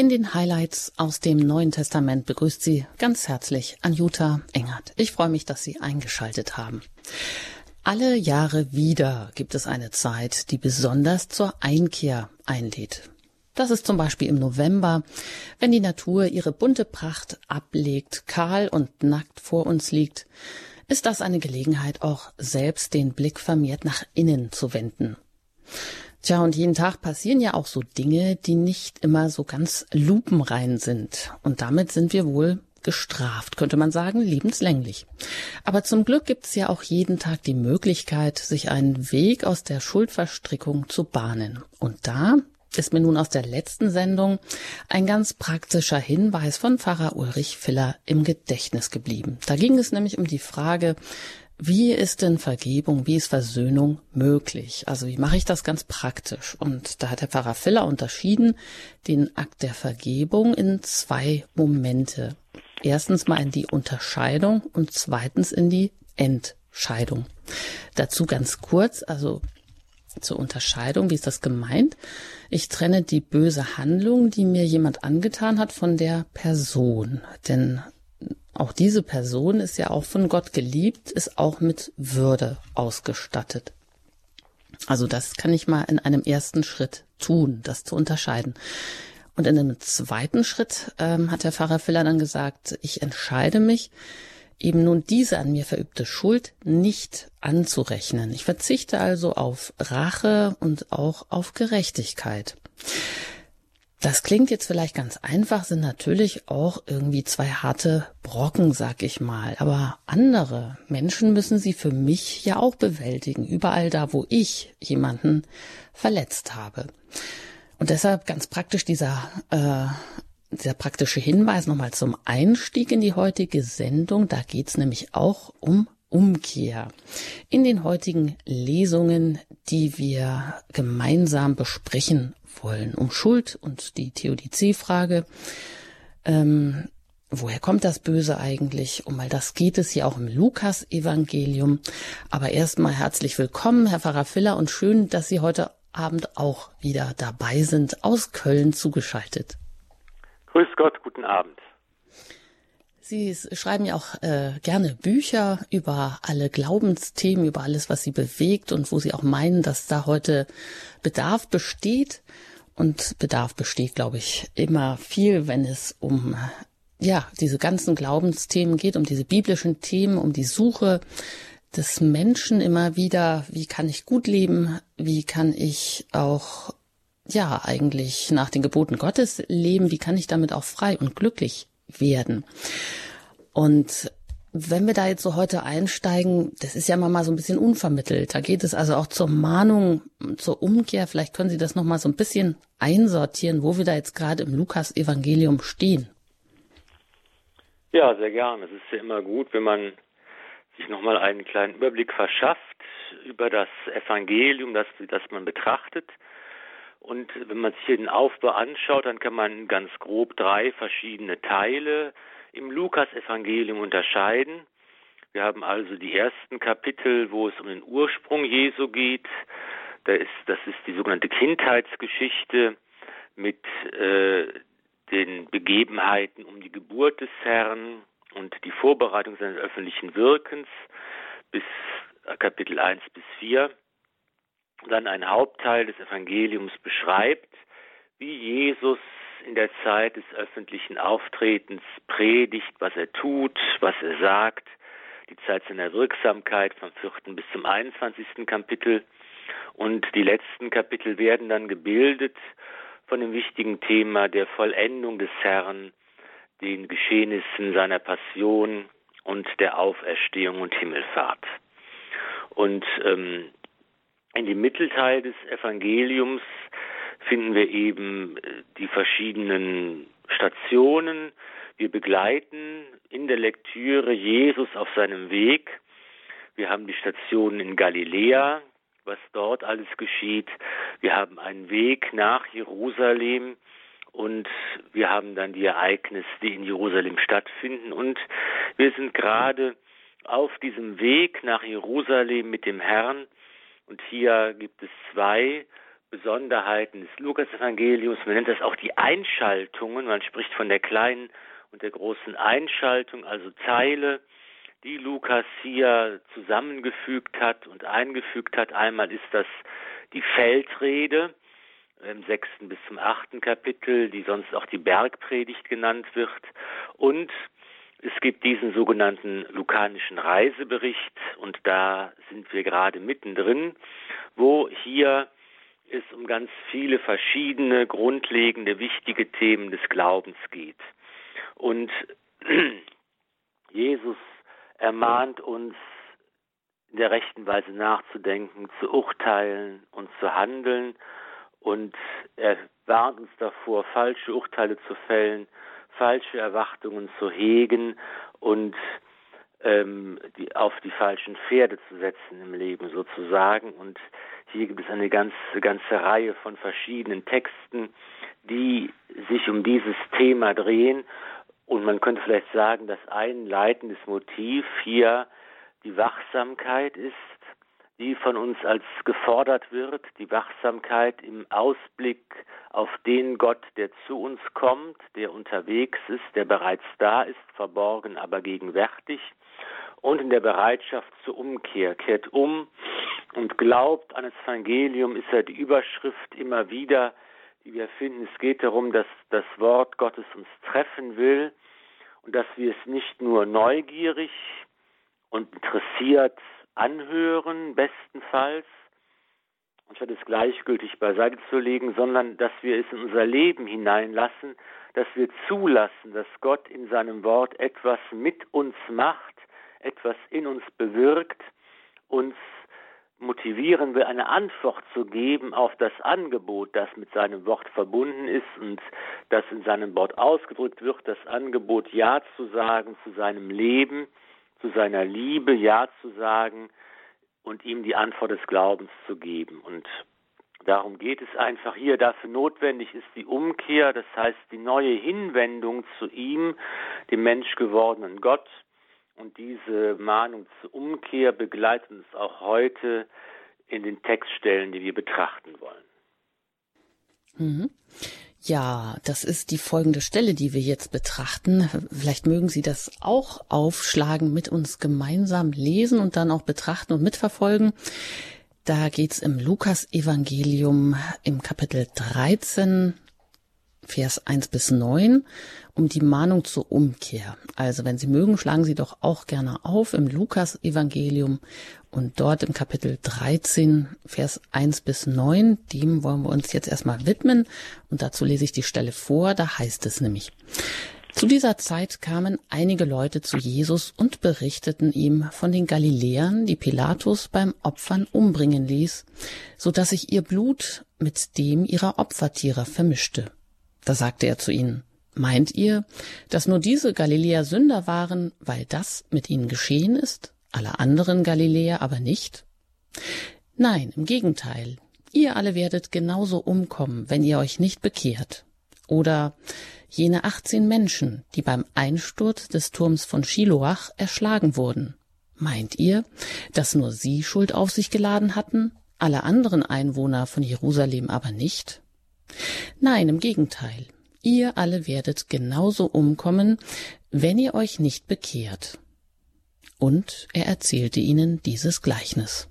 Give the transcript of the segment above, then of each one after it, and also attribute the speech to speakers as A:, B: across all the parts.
A: In den Highlights aus dem Neuen Testament begrüßt Sie ganz herzlich Anjuta Engert. Ich freue mich, dass Sie eingeschaltet haben. Alle Jahre wieder gibt es eine Zeit, die besonders zur Einkehr einlädt. Das ist zum Beispiel im November, wenn die Natur ihre bunte Pracht ablegt, kahl und nackt vor uns liegt, ist das eine Gelegenheit, auch selbst den Blick vermehrt nach innen zu wenden. Tja, und jeden Tag passieren ja auch so Dinge, die nicht immer so ganz lupenrein sind. Und damit sind wir wohl gestraft, könnte man sagen, lebenslänglich. Aber zum Glück gibt es ja auch jeden Tag die Möglichkeit, sich einen Weg aus der Schuldverstrickung zu bahnen. Und da ist mir nun aus der letzten Sendung ein ganz praktischer Hinweis von Pfarrer Ulrich Filler im Gedächtnis geblieben. Da ging es nämlich um die Frage, wie ist denn Vergebung, wie ist Versöhnung möglich? Also wie mache ich das ganz praktisch? Und da hat der Pfarrer Filler unterschieden den Akt der Vergebung in zwei Momente. Erstens mal in die Unterscheidung und zweitens in die Entscheidung. Dazu ganz kurz, also zur Unterscheidung, wie ist das gemeint? Ich trenne die böse Handlung, die mir jemand angetan hat, von der Person. Denn auch diese Person ist ja auch von Gott geliebt, ist auch mit Würde ausgestattet. Also das kann ich mal in einem ersten Schritt tun, das zu unterscheiden. Und in einem zweiten Schritt ähm, hat der Pfarrer Filler dann gesagt, ich entscheide mich, eben nun diese an mir verübte Schuld nicht anzurechnen. Ich verzichte also auf Rache und auch auf Gerechtigkeit. Das klingt jetzt vielleicht ganz einfach, sind natürlich auch irgendwie zwei harte Brocken, sag ich mal. Aber andere Menschen müssen sie für mich ja auch bewältigen, überall da, wo ich jemanden verletzt habe. Und deshalb ganz praktisch dieser, äh, dieser praktische Hinweis nochmal zum Einstieg in die heutige Sendung. Da geht's nämlich auch um Umkehr. In den heutigen Lesungen, die wir gemeinsam besprechen wollen, um Schuld und die Theodizee-Frage. Ähm, woher kommt das Böse eigentlich? Um all das geht es hier auch im Lukas-Evangelium. Aber erstmal herzlich willkommen, Herr Pfarrer Filler, und schön, dass Sie heute Abend auch wieder dabei sind, aus Köln zugeschaltet.
B: Grüß Gott, guten Abend.
A: Sie schreiben ja auch äh, gerne Bücher über alle Glaubensthemen, über alles, was Sie bewegt und wo Sie auch meinen, dass da heute Bedarf besteht. Und Bedarf besteht, glaube ich, immer viel, wenn es um ja diese ganzen Glaubensthemen geht, um diese biblischen Themen, um die Suche des Menschen immer wieder. Wie kann ich gut leben? Wie kann ich auch ja eigentlich nach den Geboten Gottes leben? Wie kann ich damit auch frei und glücklich werden. Und wenn wir da jetzt so heute einsteigen, das ist ja mal so ein bisschen unvermittelt. Da geht es also auch zur Mahnung, zur Umkehr. Vielleicht können Sie das noch mal so ein bisschen einsortieren, wo wir da jetzt gerade im Lukas-Evangelium stehen.
B: Ja, sehr gern. Es ist ja immer gut, wenn man sich noch mal einen kleinen Überblick verschafft über das Evangelium, das, das man betrachtet. Und wenn man sich hier den Aufbau anschaut, dann kann man ganz grob drei verschiedene Teile im Lukas-Evangelium unterscheiden. Wir haben also die ersten Kapitel, wo es um den Ursprung Jesu geht. Da ist, das ist die sogenannte Kindheitsgeschichte mit äh, den Begebenheiten um die Geburt des Herrn und die Vorbereitung seines öffentlichen Wirkens bis Kapitel 1 bis 4 dann ein Hauptteil des Evangeliums beschreibt, wie Jesus in der Zeit des öffentlichen Auftretens predigt, was er tut, was er sagt, die Zeit seiner Wirksamkeit vom vierten bis zum 21. Kapitel. Und die letzten Kapitel werden dann gebildet von dem wichtigen Thema der Vollendung des Herrn, den Geschehnissen seiner Passion und der Auferstehung und Himmelfahrt. Und ähm, in dem Mittelteil des Evangeliums finden wir eben äh, die verschiedenen Stationen. Wir begleiten in der Lektüre Jesus auf seinem Weg. Wir haben die Stationen in Galiläa, was dort alles geschieht. Wir haben einen Weg nach Jerusalem und wir haben dann die Ereignisse, die in Jerusalem stattfinden. Und wir sind gerade auf diesem Weg nach Jerusalem mit dem Herrn und hier gibt es zwei Besonderheiten des Lukas-Evangeliums. Man nennt das auch die Einschaltungen. Man spricht von der kleinen und der großen Einschaltung, also Zeile, die Lukas hier zusammengefügt hat und eingefügt hat. Einmal ist das die Feldrede im sechsten bis zum achten Kapitel, die sonst auch die Bergpredigt genannt wird. Und es gibt diesen sogenannten lukanischen Reisebericht und da sind wir gerade mittendrin, wo hier es um ganz viele verschiedene grundlegende, wichtige Themen des Glaubens geht. Und Jesus ermahnt uns, in der rechten Weise nachzudenken, zu urteilen und zu handeln. Und er warnt uns davor, falsche Urteile zu fällen, falsche Erwartungen zu hegen und ähm, die, auf die falschen Pferde zu setzen im Leben sozusagen. Und hier gibt es eine ganze, ganze Reihe von verschiedenen Texten, die sich um dieses Thema drehen. Und man könnte vielleicht sagen, dass ein leitendes Motiv hier die Wachsamkeit ist, die von uns als gefordert wird, die Wachsamkeit im Ausblick auf den Gott, der zu uns kommt, der unterwegs ist, der bereits da ist, verborgen, aber gegenwärtig, und in der Bereitschaft zur Umkehr, kehrt um und glaubt an das Evangelium, ist ja die Überschrift immer wieder, die wir finden. Es geht darum, dass das Wort Gottes uns treffen will und dass wir es nicht nur neugierig und interessiert anhören, bestenfalls, anstatt es gleichgültig beiseite zu legen, sondern dass wir es in unser Leben hineinlassen, dass wir zulassen, dass Gott in seinem Wort etwas mit uns macht, etwas in uns bewirkt, uns motivieren will, eine Antwort zu geben auf das Angebot, das mit seinem Wort verbunden ist und das in seinem Wort ausgedrückt wird, das Angebot Ja zu sagen zu seinem Leben, zu seiner Liebe Ja zu sagen und ihm die Antwort des Glaubens zu geben. Und darum geht es einfach hier. Dafür notwendig ist die Umkehr, das heißt die neue Hinwendung zu ihm, dem menschgewordenen Gott, und diese Mahnung zur Umkehr begleitet uns auch heute in den Textstellen, die wir betrachten wollen.
A: Mhm. Ja, das ist die folgende Stelle, die wir jetzt betrachten. Vielleicht mögen Sie das auch aufschlagen, mit uns gemeinsam lesen und dann auch betrachten und mitverfolgen. Da geht's im Lukas-Evangelium im Kapitel 13, Vers 1 bis 9 um die Mahnung zur Umkehr. Also wenn Sie mögen, schlagen Sie doch auch gerne auf im Lukas-Evangelium und dort im Kapitel 13, Vers 1 bis 9. Dem wollen wir uns jetzt erstmal widmen und dazu lese ich die Stelle vor. Da heißt es nämlich, zu dieser Zeit kamen einige Leute zu Jesus und berichteten ihm von den Galiläern, die Pilatus beim Opfern umbringen ließ, so dass sich ihr Blut mit dem ihrer Opfertiere vermischte. Da sagte er zu ihnen, Meint ihr, dass nur diese Galiläer Sünder waren, weil das mit ihnen geschehen ist, alle anderen Galiläer aber nicht? Nein, im Gegenteil. Ihr alle werdet genauso umkommen, wenn ihr euch nicht bekehrt. Oder jene 18 Menschen, die beim Einsturz des Turms von Shiloach erschlagen wurden. Meint ihr, dass nur sie Schuld auf sich geladen hatten, alle anderen Einwohner von Jerusalem aber nicht? Nein, im Gegenteil. Ihr alle werdet genauso umkommen, wenn ihr euch nicht bekehrt. Und er erzählte ihnen dieses Gleichnis.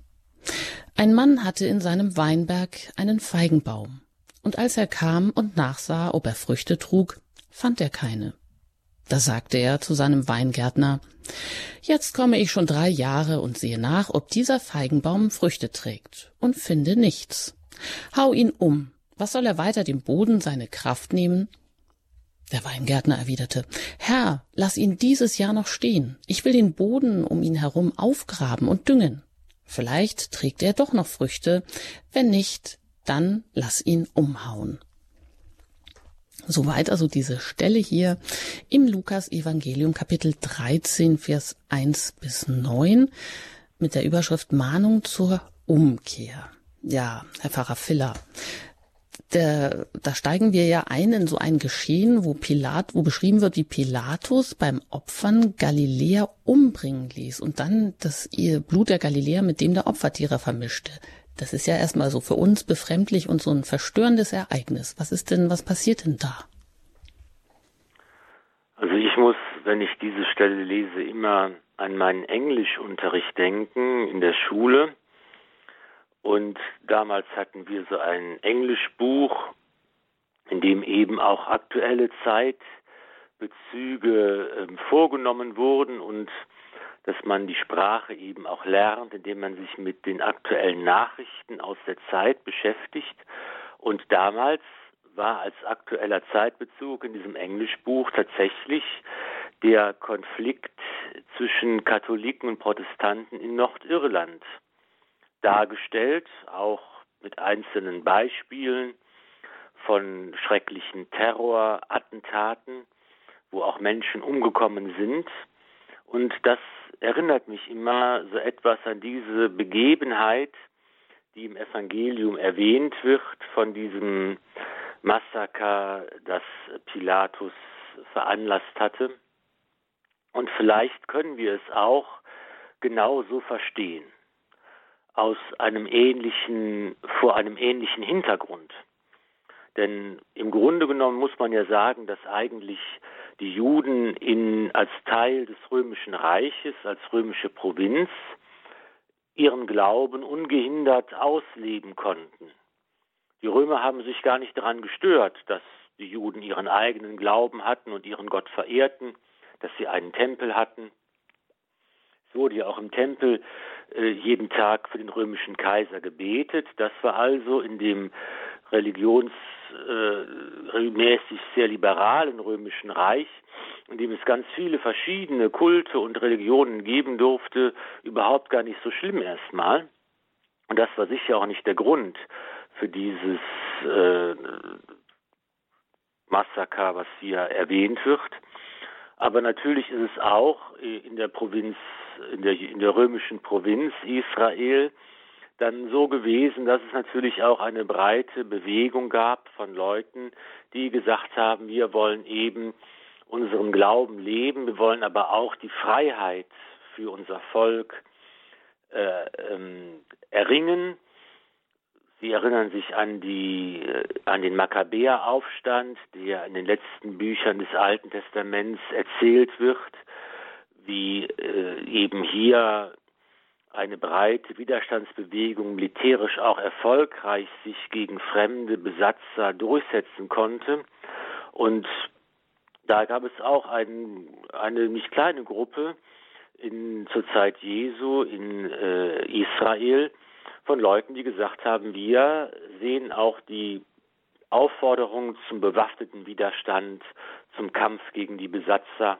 A: Ein Mann hatte in seinem Weinberg einen Feigenbaum, und als er kam und nachsah, ob er Früchte trug, fand er keine. Da sagte er zu seinem Weingärtner Jetzt komme ich schon drei Jahre und sehe nach, ob dieser Feigenbaum Früchte trägt, und finde nichts. Hau ihn um, was soll er weiter dem Boden seine Kraft nehmen? Der Weingärtner erwiderte, Herr, lass ihn dieses Jahr noch stehen. Ich will den Boden um ihn herum aufgraben und düngen. Vielleicht trägt er doch noch Früchte. Wenn nicht, dann lass ihn umhauen. Soweit also diese Stelle hier im Lukas Evangelium Kapitel 13 Vers 1 bis 9 mit der Überschrift Mahnung zur Umkehr. Ja, Herr Pfarrer Filler, der, da steigen wir ja ein in so ein Geschehen, wo Pilat, wo beschrieben wird, wie Pilatus beim Opfern Galiläer umbringen ließ und dann das Blut der Galiläer mit dem der Opfertiere vermischte. Das ist ja erstmal so für uns befremdlich und so ein verstörendes Ereignis. Was ist denn, was passiert denn da?
B: Also ich muss, wenn ich diese Stelle lese, immer an meinen Englischunterricht denken in der Schule. Und damals hatten wir so ein Englischbuch, in dem eben auch aktuelle Zeitbezüge äh, vorgenommen wurden und dass man die Sprache eben auch lernt, indem man sich mit den aktuellen Nachrichten aus der Zeit beschäftigt. Und damals war als aktueller Zeitbezug in diesem Englischbuch tatsächlich der Konflikt zwischen Katholiken und Protestanten in Nordirland dargestellt, auch mit einzelnen Beispielen von schrecklichen Terrorattentaten, wo auch Menschen umgekommen sind. Und das erinnert mich immer so etwas an diese Begebenheit, die im Evangelium erwähnt wird, von diesem Massaker, das Pilatus veranlasst hatte. Und vielleicht können wir es auch genauso verstehen, aus einem ähnlichen, vor einem ähnlichen Hintergrund. Denn im Grunde genommen muss man ja sagen, dass eigentlich die Juden in, als Teil des römischen Reiches, als römische Provinz, ihren Glauben ungehindert ausleben konnten. Die Römer haben sich gar nicht daran gestört, dass die Juden ihren eigenen Glauben hatten und ihren Gott verehrten, dass sie einen Tempel hatten. Es wurde ja auch im Tempel jeden Tag für den römischen Kaiser gebetet. Das war also in dem religionsmäßig äh, sehr liberalen römischen Reich, in dem es ganz viele verschiedene Kulte und Religionen geben durfte, überhaupt gar nicht so schlimm erstmal. Und das war sicher auch nicht der Grund für dieses äh, Massaker, was hier erwähnt wird. Aber natürlich ist es auch in der Provinz, in der, in der römischen Provinz Israel, dann so gewesen, dass es natürlich auch eine breite Bewegung gab von Leuten, die gesagt haben, wir wollen eben unseren Glauben leben, wir wollen aber auch die Freiheit für unser Volk äh, ähm, erringen. Sie erinnern sich an die äh, an den Makkabäeraufstand, der in den letzten Büchern des Alten Testaments erzählt wird, wie äh, eben hier eine breite Widerstandsbewegung militärisch auch erfolgreich sich gegen fremde Besatzer durchsetzen konnte. Und da gab es auch ein, eine nicht kleine Gruppe in, zur Zeit Jesu in äh, Israel von Leuten, die gesagt haben, wir sehen auch die Aufforderung zum bewaffneten Widerstand, zum Kampf gegen die Besatzer,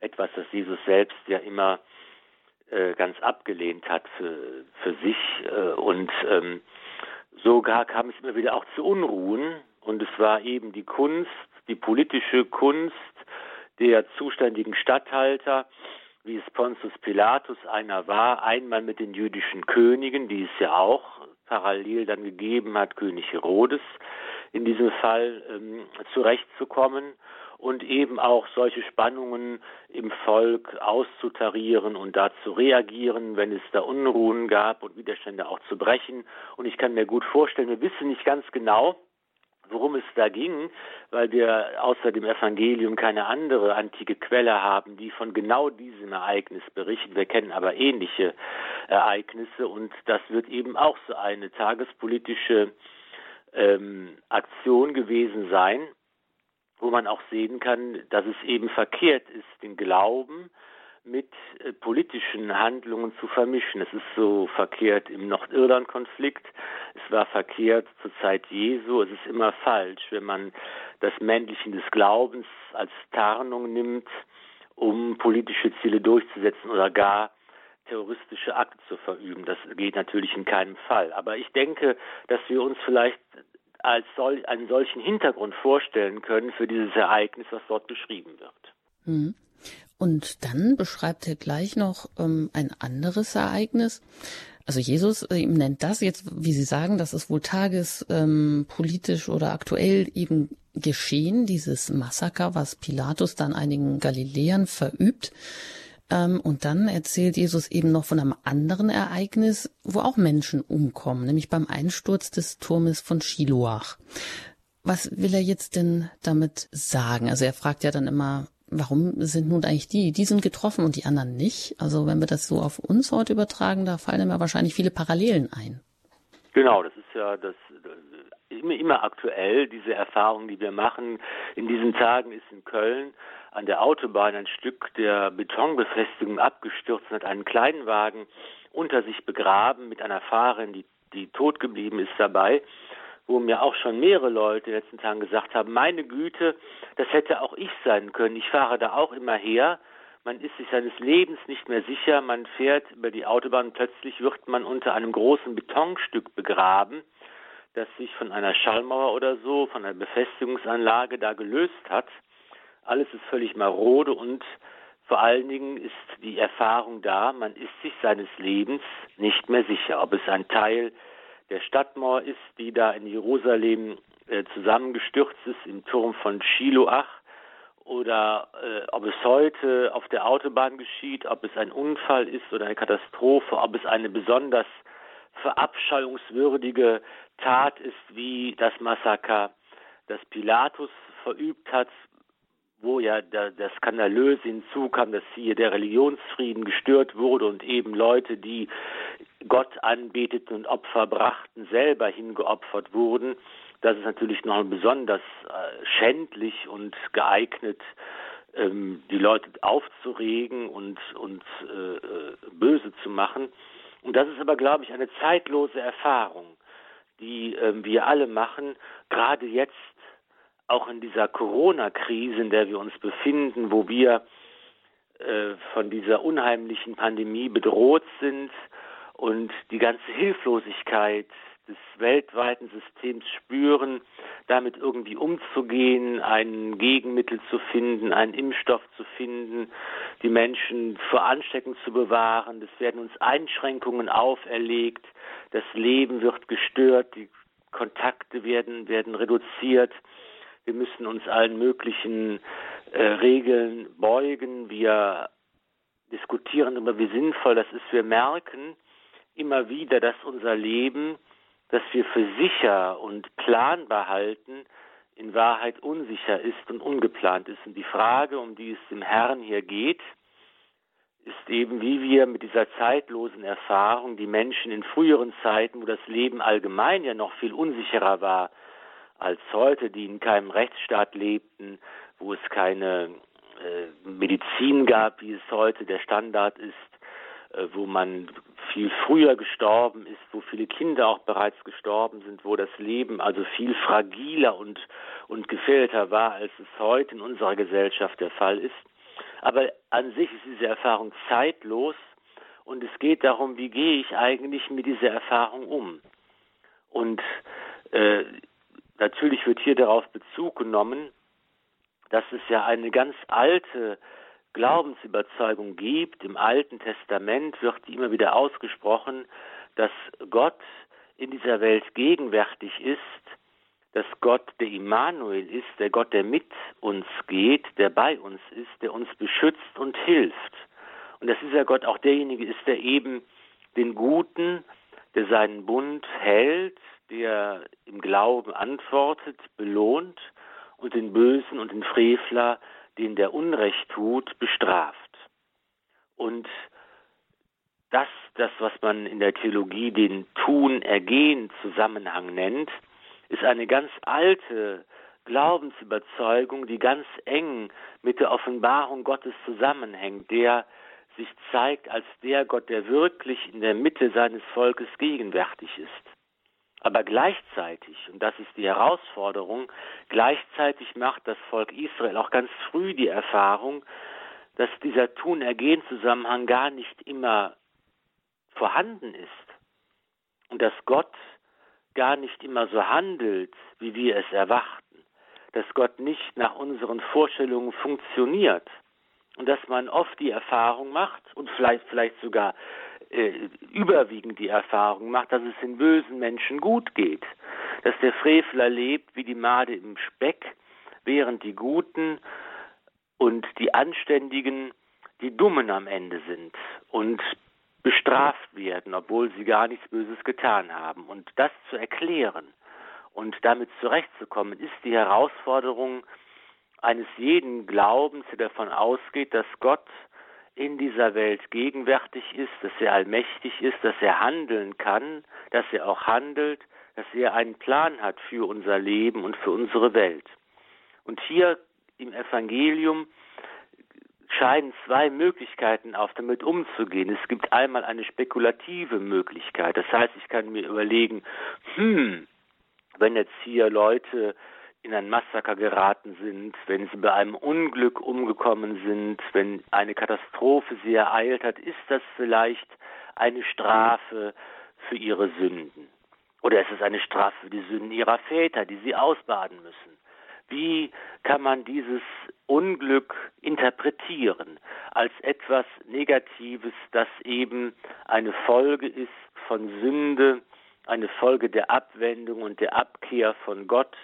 B: etwas, das Jesus selbst ja immer äh, ganz abgelehnt hat für, für sich. Äh, und ähm, sogar kam es immer wieder auch zu Unruhen. Und es war eben die Kunst, die politische Kunst der zuständigen Statthalter, wie es Pontius Pilatus einer war, einmal mit den jüdischen Königen, die es ja auch parallel dann gegeben hat, König Herodes in diesem Fall ähm, zurechtzukommen und eben auch solche Spannungen im Volk auszutarieren und da zu reagieren, wenn es da Unruhen gab und Widerstände auch zu brechen. Und ich kann mir gut vorstellen, wir wissen nicht ganz genau, worum es da ging, weil wir außer dem Evangelium keine andere antike Quelle haben, die von genau diesem Ereignis berichtet. Wir kennen aber ähnliche Ereignisse und das wird eben auch so eine tagespolitische ähm, Aktion gewesen sein wo man auch sehen kann, dass es eben verkehrt ist, den Glauben mit äh, politischen Handlungen zu vermischen. Es ist so verkehrt im Nordirland-Konflikt, es war verkehrt zur Zeit Jesu, es ist immer falsch, wenn man das Männlichen des Glaubens als Tarnung nimmt, um politische Ziele durchzusetzen oder gar terroristische Akte zu verüben. Das geht natürlich in keinem Fall. Aber ich denke, dass wir uns vielleicht als sol einen solchen Hintergrund vorstellen können für dieses Ereignis, was dort beschrieben wird.
A: Hm. Und dann beschreibt er gleich noch ähm, ein anderes Ereignis. Also Jesus äh, nennt das jetzt, wie Sie sagen, das ist wohl tagespolitisch ähm, oder aktuell eben geschehen, dieses Massaker, was Pilatus dann einigen Galiläern verübt. Ähm, und dann erzählt Jesus eben noch von einem anderen Ereignis, wo auch Menschen umkommen, nämlich beim Einsturz des Turmes von Shiloach. Was will er jetzt denn damit sagen? Also er fragt ja dann immer, warum sind nun eigentlich die, die sind getroffen und die anderen nicht? Also wenn wir das so auf uns heute übertragen, da fallen mir wahrscheinlich viele Parallelen ein.
B: Genau, das ist ja das, immer, immer aktuell, diese Erfahrung, die wir machen. In diesen Tagen ist in Köln an der Autobahn ein Stück der Betonbefestigung abgestürzt und hat einen kleinen Wagen unter sich begraben mit einer Fahrerin, die, die tot geblieben ist dabei wo mir auch schon mehrere Leute in den letzten Tagen gesagt haben, meine Güte, das hätte auch ich sein können. Ich fahre da auch immer her. Man ist sich seines Lebens nicht mehr sicher. Man fährt über die Autobahn. Plötzlich wird man unter einem großen Betonstück begraben, das sich von einer Schallmauer oder so, von einer Befestigungsanlage da gelöst hat. Alles ist völlig marode und vor allen Dingen ist die Erfahrung da, man ist sich seines Lebens nicht mehr sicher, ob es ein Teil der Stadtmauer ist, die da in Jerusalem äh, zusammengestürzt ist im Turm von Shiloach oder äh, ob es heute auf der Autobahn geschieht, ob es ein Unfall ist oder eine Katastrophe, ob es eine besonders verabscheuungswürdige Tat ist wie das Massaker, das Pilatus verübt hat, wo ja der, der Skandalöse hinzukam, dass hier der Religionsfrieden gestört wurde und eben Leute, die Gott anbeteten und Opfer brachten, selber hingeopfert wurden. Das ist natürlich noch besonders äh, schändlich und geeignet, ähm, die Leute aufzuregen und, und äh böse zu machen. Und das ist aber, glaube ich, eine zeitlose Erfahrung, die äh, wir alle machen, gerade jetzt auch in dieser Corona-Krise, in der wir uns befinden, wo wir äh, von dieser unheimlichen Pandemie bedroht sind und die ganze Hilflosigkeit des weltweiten Systems spüren, damit irgendwie umzugehen, ein Gegenmittel zu finden, einen Impfstoff zu finden, die Menschen vor Ansteckung zu bewahren. Es werden uns Einschränkungen auferlegt, das Leben wird gestört, die Kontakte werden, werden reduziert. Wir müssen uns allen möglichen äh, Regeln beugen. Wir diskutieren über, wie sinnvoll das ist. Wir merken immer wieder, dass unser Leben, das wir für sicher und planbar halten, in Wahrheit unsicher ist und ungeplant ist. Und die Frage, um die es dem Herrn hier geht, ist eben, wie wir mit dieser zeitlosen Erfahrung die Menschen in früheren Zeiten, wo das Leben allgemein ja noch viel unsicherer war, als heute, die in keinem Rechtsstaat lebten, wo es keine äh, Medizin gab, wie es heute der Standard ist, äh, wo man viel früher gestorben ist, wo viele Kinder auch bereits gestorben sind, wo das Leben also viel fragiler und, und gefährdeter war, als es heute in unserer Gesellschaft der Fall ist. Aber an sich ist diese Erfahrung zeitlos und es geht darum, wie gehe ich eigentlich mit dieser Erfahrung um. Und äh, Natürlich wird hier darauf Bezug genommen, dass es ja eine ganz alte Glaubensüberzeugung gibt. Im Alten Testament wird immer wieder ausgesprochen, dass Gott in dieser Welt gegenwärtig ist, dass Gott der Immanuel ist, der Gott, der mit uns geht, der bei uns ist, der uns beschützt und hilft. Und dass dieser Gott auch derjenige ist, der eben den Guten, der seinen Bund hält, der im Glauben antwortet, belohnt und den Bösen und den Frevler, den der Unrecht tut, bestraft. Und das, das, was man in der Theologie den Tun-Ergehen-Zusammenhang nennt, ist eine ganz alte Glaubensüberzeugung, die ganz eng mit der Offenbarung Gottes zusammenhängt, der sich zeigt als der Gott, der wirklich in der Mitte seines Volkes gegenwärtig ist. Aber gleichzeitig, und das ist die Herausforderung, gleichzeitig macht das Volk Israel auch ganz früh die Erfahrung, dass dieser Tun-Ergehen-Zusammenhang gar nicht immer vorhanden ist. Und dass Gott gar nicht immer so handelt, wie wir es erwarten, dass Gott nicht nach unseren Vorstellungen funktioniert. Und dass man oft die Erfahrung macht und vielleicht, vielleicht sogar äh, überwiegend die Erfahrung macht, dass es den bösen Menschen gut geht, dass der Frevler lebt wie die Made im Speck, während die Guten und die Anständigen, die Dummen am Ende sind und bestraft werden, obwohl sie gar nichts Böses getan haben. Und das zu erklären und damit zurechtzukommen, ist die Herausforderung eines jeden Glaubens, der davon ausgeht, dass Gott in dieser Welt gegenwärtig ist, dass er allmächtig ist, dass er handeln kann, dass er auch handelt, dass er einen Plan hat für unser Leben und für unsere Welt. Und hier im Evangelium scheinen zwei Möglichkeiten auf, damit umzugehen. Es gibt einmal eine spekulative Möglichkeit. Das heißt, ich kann mir überlegen, hm, wenn jetzt hier Leute in ein Massaker geraten sind, wenn sie bei einem Unglück umgekommen sind, wenn eine Katastrophe sie ereilt hat, ist das vielleicht eine Strafe für ihre Sünden? Oder ist es eine Strafe für die Sünden ihrer Väter, die sie ausbaden müssen? Wie kann man dieses Unglück interpretieren als etwas Negatives, das eben eine Folge ist von Sünde, eine Folge der Abwendung und der Abkehr von Gott?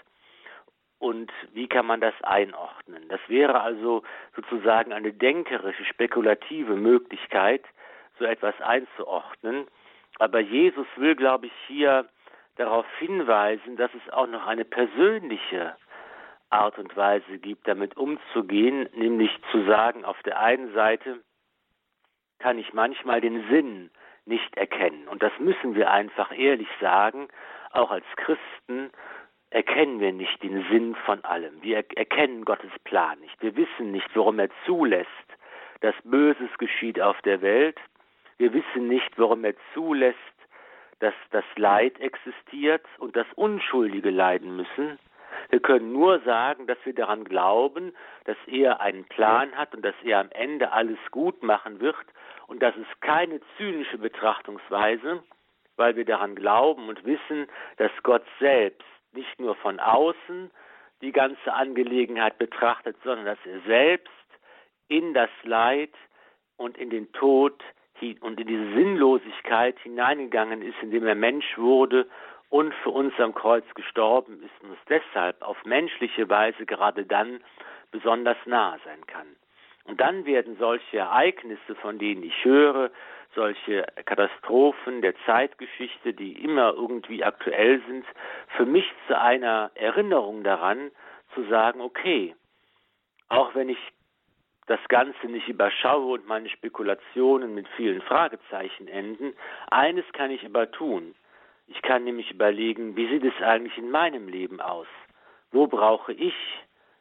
B: Und wie kann man das einordnen? Das wäre also sozusagen eine denkerische, spekulative Möglichkeit, so etwas einzuordnen. Aber Jesus will, glaube ich, hier darauf hinweisen, dass es auch noch eine persönliche Art und Weise gibt, damit umzugehen, nämlich zu sagen, auf der einen Seite kann ich manchmal den Sinn nicht erkennen. Und das müssen wir einfach ehrlich sagen, auch als Christen erkennen wir nicht den Sinn von allem. Wir erkennen Gottes Plan nicht. Wir wissen nicht, warum er zulässt, dass Böses geschieht auf der Welt. Wir wissen nicht, warum er zulässt, dass das Leid existiert und dass Unschuldige leiden müssen. Wir können nur sagen, dass wir daran glauben, dass er einen Plan hat und dass er am Ende alles gut machen wird. Und das ist keine zynische Betrachtungsweise, weil wir daran glauben und wissen, dass Gott selbst nicht nur von außen die ganze Angelegenheit betrachtet, sondern dass er selbst in das Leid und in den Tod und in diese Sinnlosigkeit hineingegangen ist, indem er Mensch wurde und für uns am Kreuz gestorben ist und uns deshalb auf menschliche Weise gerade dann besonders nahe sein kann. Und dann werden solche Ereignisse, von denen ich höre, solche Katastrophen der Zeitgeschichte, die immer irgendwie aktuell sind, für mich zu einer Erinnerung daran, zu sagen, okay, auch wenn ich das Ganze nicht überschaue und meine Spekulationen mit vielen Fragezeichen enden, eines kann ich aber tun. Ich kann nämlich überlegen, wie sieht es eigentlich in meinem Leben aus? Wo brauche ich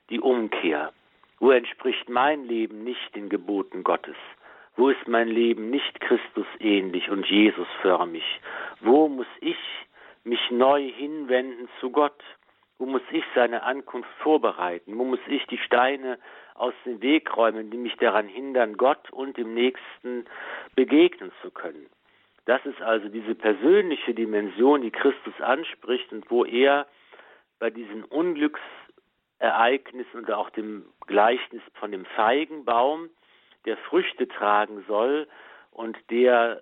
B: die Umkehr? Wo entspricht mein Leben nicht den Geboten Gottes? Wo ist mein Leben nicht Christus ähnlich und Jesus förmig? Wo muss ich mich neu hinwenden zu Gott? Wo muss ich seine Ankunft vorbereiten? Wo muss ich die Steine aus dem Weg räumen, die mich daran hindern, Gott und dem Nächsten begegnen zu können? Das ist also diese persönliche Dimension, die Christus anspricht und wo er bei diesen Unglücksereignissen und auch dem Gleichnis von dem Feigenbaum, der Früchte tragen soll und der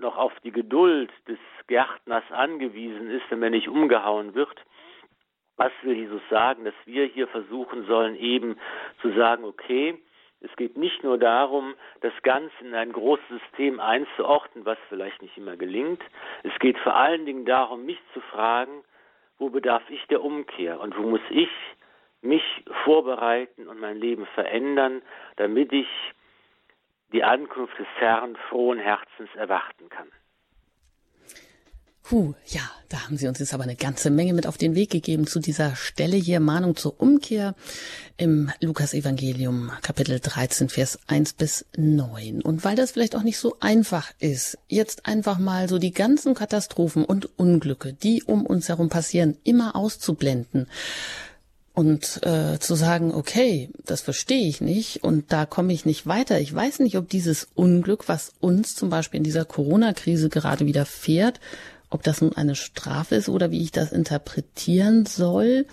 B: noch auf die Geduld des Gärtners angewiesen ist, wenn er nicht umgehauen wird. Was will Jesus sagen, dass wir hier versuchen sollen, eben zu sagen, okay, es geht nicht nur darum, das Ganze in ein großes System einzuordnen, was vielleicht nicht immer gelingt. Es geht vor allen Dingen darum, mich zu fragen, wo bedarf ich der Umkehr und wo muss ich mich vorbereiten und mein Leben verändern, damit ich die Ankunft des Herrn frohen Herzens erwarten kann.
A: Puh, ja, da haben Sie uns jetzt aber eine ganze Menge mit auf den Weg gegeben zu dieser Stelle hier, Mahnung zur Umkehr im Lukas-Evangelium, Kapitel 13, Vers 1 bis 9. Und weil das vielleicht auch nicht so einfach ist, jetzt einfach mal so die ganzen Katastrophen und Unglücke, die um uns herum passieren, immer auszublenden und äh, zu sagen, okay, das verstehe ich nicht und da komme ich nicht weiter. Ich weiß nicht, ob dieses Unglück, was uns zum Beispiel in dieser Corona-Krise gerade widerfährt, ob das nun eine Strafe ist oder wie ich das interpretieren soll.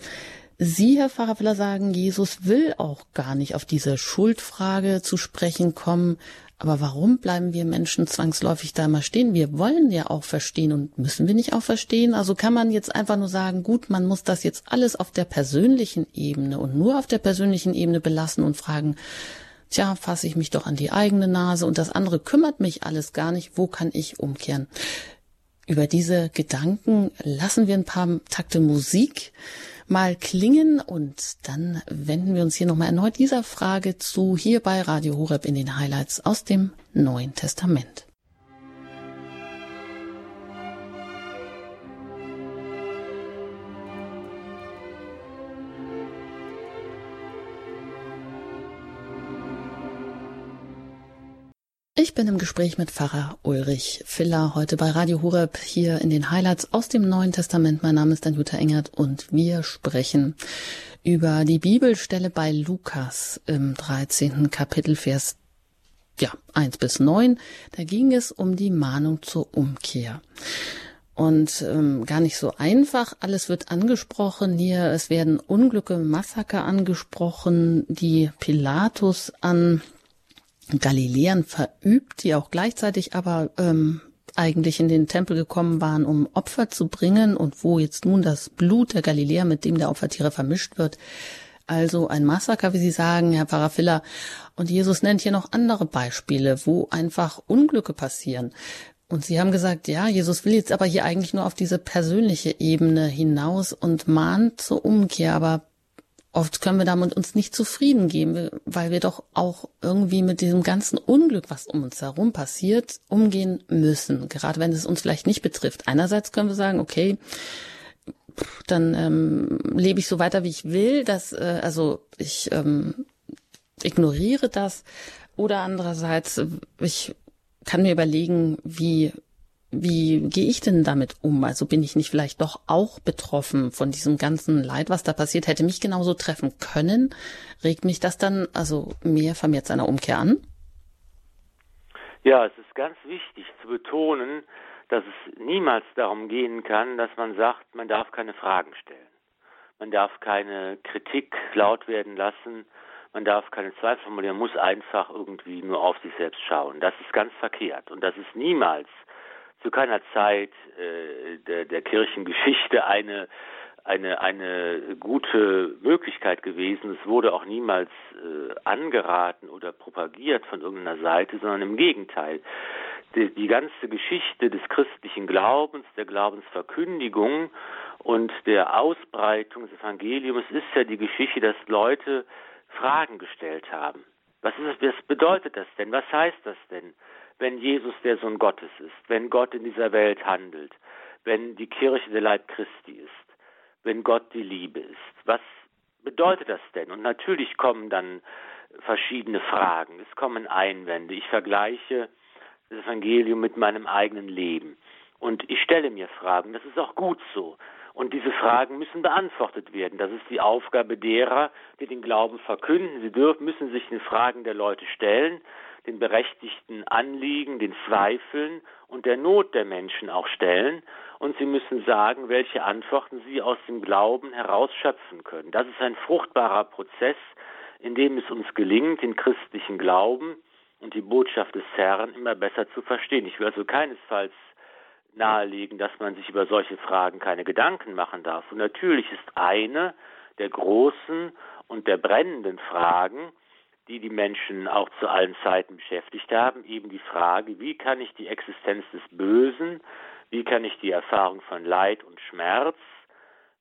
A: Sie, Herr Pfarrer sagen, Jesus will auch gar nicht auf diese Schuldfrage zu sprechen kommen. Aber warum bleiben wir Menschen zwangsläufig da mal stehen? Wir wollen ja auch verstehen und müssen wir nicht auch verstehen? Also kann man jetzt einfach nur sagen, gut, man muss das jetzt alles auf der persönlichen Ebene und nur auf der persönlichen Ebene belassen und fragen, tja, fasse ich mich doch an die eigene Nase und das andere kümmert mich alles gar nicht, wo kann ich umkehren? Über diese Gedanken lassen wir ein paar Takte Musik mal klingen und dann wenden wir uns hier nochmal erneut dieser Frage zu, hier bei Radio Horeb in den Highlights aus dem Neuen Testament. Ich bin im Gespräch mit Pfarrer Ulrich Filler heute bei Radio Horeb hier in den Highlights aus dem Neuen Testament. Mein Name ist Danuta Engert und wir sprechen über die Bibelstelle bei Lukas im 13. Kapitel Vers ja, 1 bis 9. Da ging es um die Mahnung zur Umkehr. Und ähm, gar nicht so einfach. Alles wird angesprochen hier. Es werden Unglücke, Massaker angesprochen, die Pilatus an Galiläern verübt, die auch gleichzeitig aber ähm, eigentlich in den Tempel gekommen waren, um Opfer zu bringen und wo jetzt nun das Blut der Galiläer mit dem der Opfertiere vermischt wird. Also ein Massaker, wie Sie sagen, Herr Parafilla. Und Jesus nennt hier noch andere Beispiele, wo einfach Unglücke passieren. Und Sie haben gesagt, ja, Jesus will jetzt aber hier eigentlich nur auf diese persönliche Ebene hinaus und mahnt zur Umkehr. Aber Oft können wir damit uns nicht zufrieden geben, weil wir doch auch irgendwie mit diesem ganzen Unglück, was um uns herum passiert, umgehen müssen. Gerade wenn es uns vielleicht nicht betrifft. Einerseits können wir sagen, okay, dann ähm, lebe ich so weiter, wie ich will. Dass, äh, also ich ähm, ignoriere das. Oder andererseits, ich kann mir überlegen, wie wie gehe ich denn damit um? Also bin ich nicht vielleicht doch auch betroffen von diesem ganzen Leid, was da passiert? Hätte mich genauso treffen können? Regt mich das dann also mehr vermehrt seiner Umkehr an?
B: Ja, es ist ganz wichtig zu betonen, dass es niemals darum gehen kann, dass man sagt, man darf keine Fragen stellen. Man darf keine Kritik laut werden lassen. Man darf keine Zweifel formulieren. Man muss einfach irgendwie nur auf sich selbst schauen. Das ist ganz verkehrt. Und das ist niemals zu keiner Zeit äh, der, der Kirchengeschichte eine eine eine gute Möglichkeit gewesen. Es wurde auch niemals äh, angeraten oder propagiert von irgendeiner Seite, sondern im Gegenteil. Die, die ganze Geschichte des christlichen Glaubens, der Glaubensverkündigung und der Ausbreitung des Evangeliums ist ja die Geschichte, dass Leute Fragen gestellt haben. Was, ist, was bedeutet das denn? Was heißt das denn? Wenn Jesus der Sohn Gottes ist, wenn Gott in dieser Welt handelt, wenn die Kirche der Leib Christi ist, wenn Gott die Liebe ist. Was bedeutet das denn? Und natürlich kommen dann verschiedene Fragen, es kommen Einwände. Ich vergleiche das Evangelium mit meinem eigenen Leben. Und ich stelle mir Fragen, das ist auch gut so. Und diese Fragen müssen beantwortet werden. Das ist die Aufgabe derer, die den Glauben verkünden. Sie dürfen, müssen sich den Fragen der Leute stellen den berechtigten Anliegen, den Zweifeln und der Not der Menschen auch stellen und sie müssen sagen, welche Antworten sie aus dem Glauben herausschöpfen können. Das ist ein fruchtbarer Prozess, in dem es uns gelingt, den christlichen Glauben und die Botschaft des Herrn immer besser zu verstehen. Ich will also keinesfalls nahelegen, dass man sich über solche Fragen keine Gedanken machen darf. Und natürlich ist eine der großen und der brennenden Fragen, die die Menschen auch zu allen Zeiten beschäftigt haben, eben die Frage, wie kann ich die Existenz des Bösen, wie kann ich die Erfahrung von Leid und Schmerz,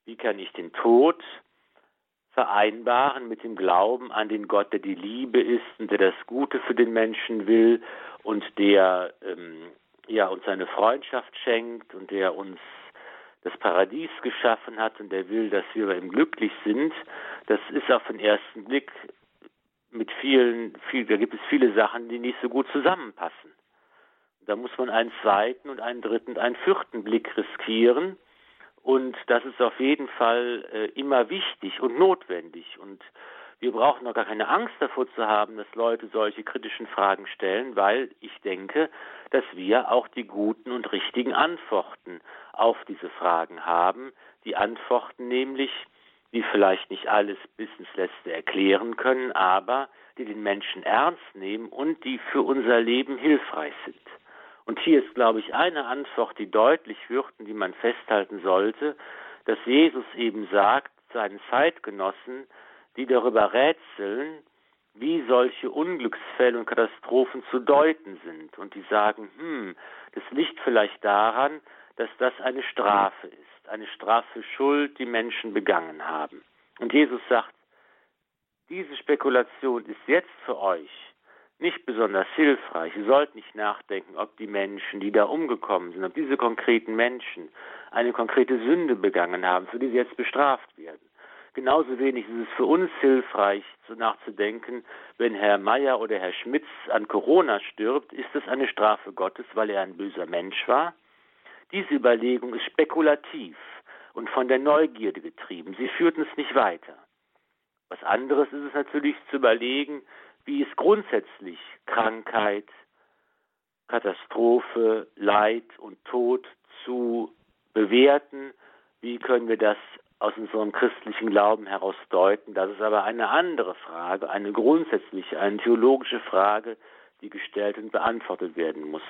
B: wie kann ich den Tod vereinbaren mit dem Glauben an den Gott, der die Liebe ist und der das Gute für den Menschen will und der ähm, ja, uns seine Freundschaft schenkt und der uns das Paradies geschaffen hat und der will, dass wir bei ihm glücklich sind, das ist auf den ersten Blick mit vielen, viel, da gibt es viele Sachen, die nicht so gut zusammenpassen. Da muss man einen zweiten und einen dritten einen vierten Blick riskieren. Und das ist auf jeden Fall äh, immer wichtig und notwendig. Und wir brauchen doch gar keine Angst davor zu haben, dass Leute solche kritischen Fragen stellen, weil ich denke, dass wir auch die guten und richtigen Antworten auf diese Fragen haben. Die Antworten nämlich, die vielleicht nicht alles bis ins Letzte erklären können, aber die den Menschen ernst nehmen und die für unser Leben hilfreich sind. Und hier ist, glaube ich, eine Antwort, die deutlich wird und die man festhalten sollte, dass Jesus eben sagt, seinen Zeitgenossen, die darüber rätseln, wie solche Unglücksfälle und Katastrophen zu deuten sind. Und die sagen, hm, das liegt vielleicht daran, dass das eine Strafe ist, eine Strafe Schuld, die Menschen begangen haben. Und Jesus sagt, diese Spekulation ist jetzt für euch nicht besonders hilfreich. Ihr sollt nicht nachdenken, ob die Menschen, die da umgekommen sind, ob diese konkreten Menschen eine konkrete Sünde begangen haben, für die sie jetzt bestraft werden. Genauso wenig ist es für uns hilfreich, so nachzudenken, wenn Herr Meier oder Herr Schmitz an Corona stirbt, ist es eine Strafe Gottes, weil er ein böser Mensch war? Diese Überlegung ist spekulativ und von der Neugierde getrieben. Sie führt uns nicht weiter. Was anderes ist es natürlich zu überlegen, wie ist grundsätzlich Krankheit, Katastrophe, Leid und Tod zu bewerten. Wie können wir das aus unserem christlichen Glauben heraus deuten? Das ist aber eine andere Frage, eine grundsätzliche, eine theologische Frage, die gestellt und beantwortet werden muss.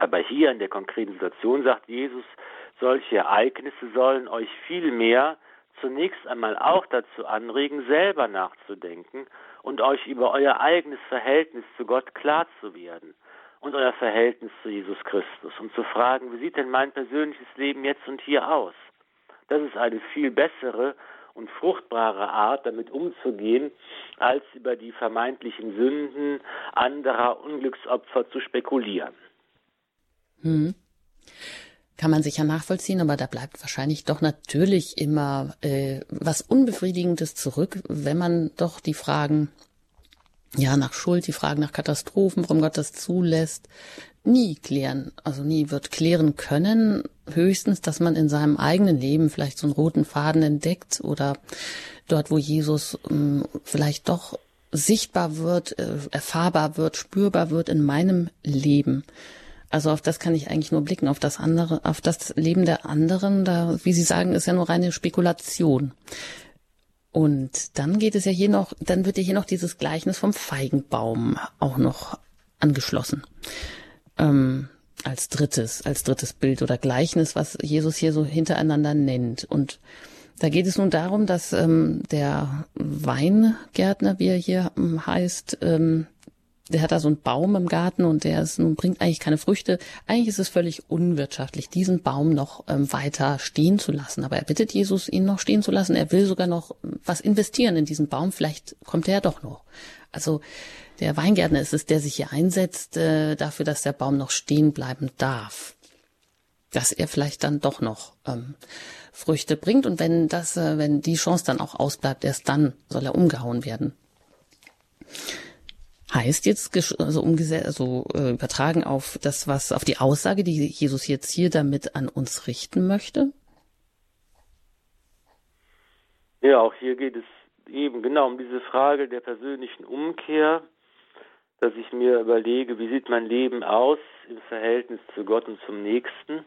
B: Aber hier in der konkreten Situation sagt Jesus, solche Ereignisse sollen euch viel mehr zunächst einmal auch dazu anregen, selber nachzudenken und euch über euer eigenes Verhältnis zu Gott klar zu werden und euer Verhältnis zu Jesus Christus und zu fragen, wie sieht denn mein persönliches Leben jetzt und hier aus? Das ist eine viel bessere und fruchtbare Art, damit umzugehen, als über die vermeintlichen Sünden anderer Unglücksopfer zu spekulieren.
A: Hm kann man sicher nachvollziehen, aber da bleibt wahrscheinlich doch natürlich immer äh, was Unbefriedigendes zurück, wenn man doch die Fragen, ja, nach Schuld, die Fragen nach Katastrophen, warum Gott das zulässt, nie klären, also nie wird klären können. Höchstens, dass man in seinem eigenen Leben vielleicht so einen roten Faden entdeckt oder dort, wo Jesus ähm, vielleicht doch sichtbar wird, äh, erfahrbar wird, spürbar wird in meinem Leben. Also auf das kann ich eigentlich nur blicken, auf das andere, auf das Leben der anderen, da, wie Sie sagen, ist ja nur reine Spekulation. Und dann geht es ja hier noch, dann wird ja hier noch dieses Gleichnis vom Feigenbaum auch noch angeschlossen. Ähm, als drittes, als drittes Bild oder Gleichnis, was Jesus hier so hintereinander nennt. Und da geht es nun darum, dass ähm, der Weingärtner, wie er hier ähm, heißt, ähm, der hat da so einen Baum im Garten und der ist, nun bringt eigentlich keine Früchte. Eigentlich ist es völlig unwirtschaftlich, diesen Baum noch ähm, weiter stehen zu lassen. Aber er bittet Jesus, ihn noch stehen zu lassen. Er will sogar noch was investieren in diesen Baum. Vielleicht kommt er ja doch noch. Also der Weingärtner ist es, der sich hier einsetzt äh, dafür, dass der Baum noch stehen bleiben darf. Dass er vielleicht dann doch noch ähm, Früchte bringt. Und wenn das, äh, wenn die Chance dann auch ausbleibt, erst dann soll er umgehauen werden. Heißt jetzt, also, umgesetzt, also äh, übertragen auf das, was, auf die Aussage, die Jesus jetzt hier damit an uns richten möchte?
B: Ja, auch hier geht es eben genau um diese Frage der persönlichen Umkehr, dass ich mir überlege, wie sieht mein Leben aus im Verhältnis zu Gott und zum Nächsten.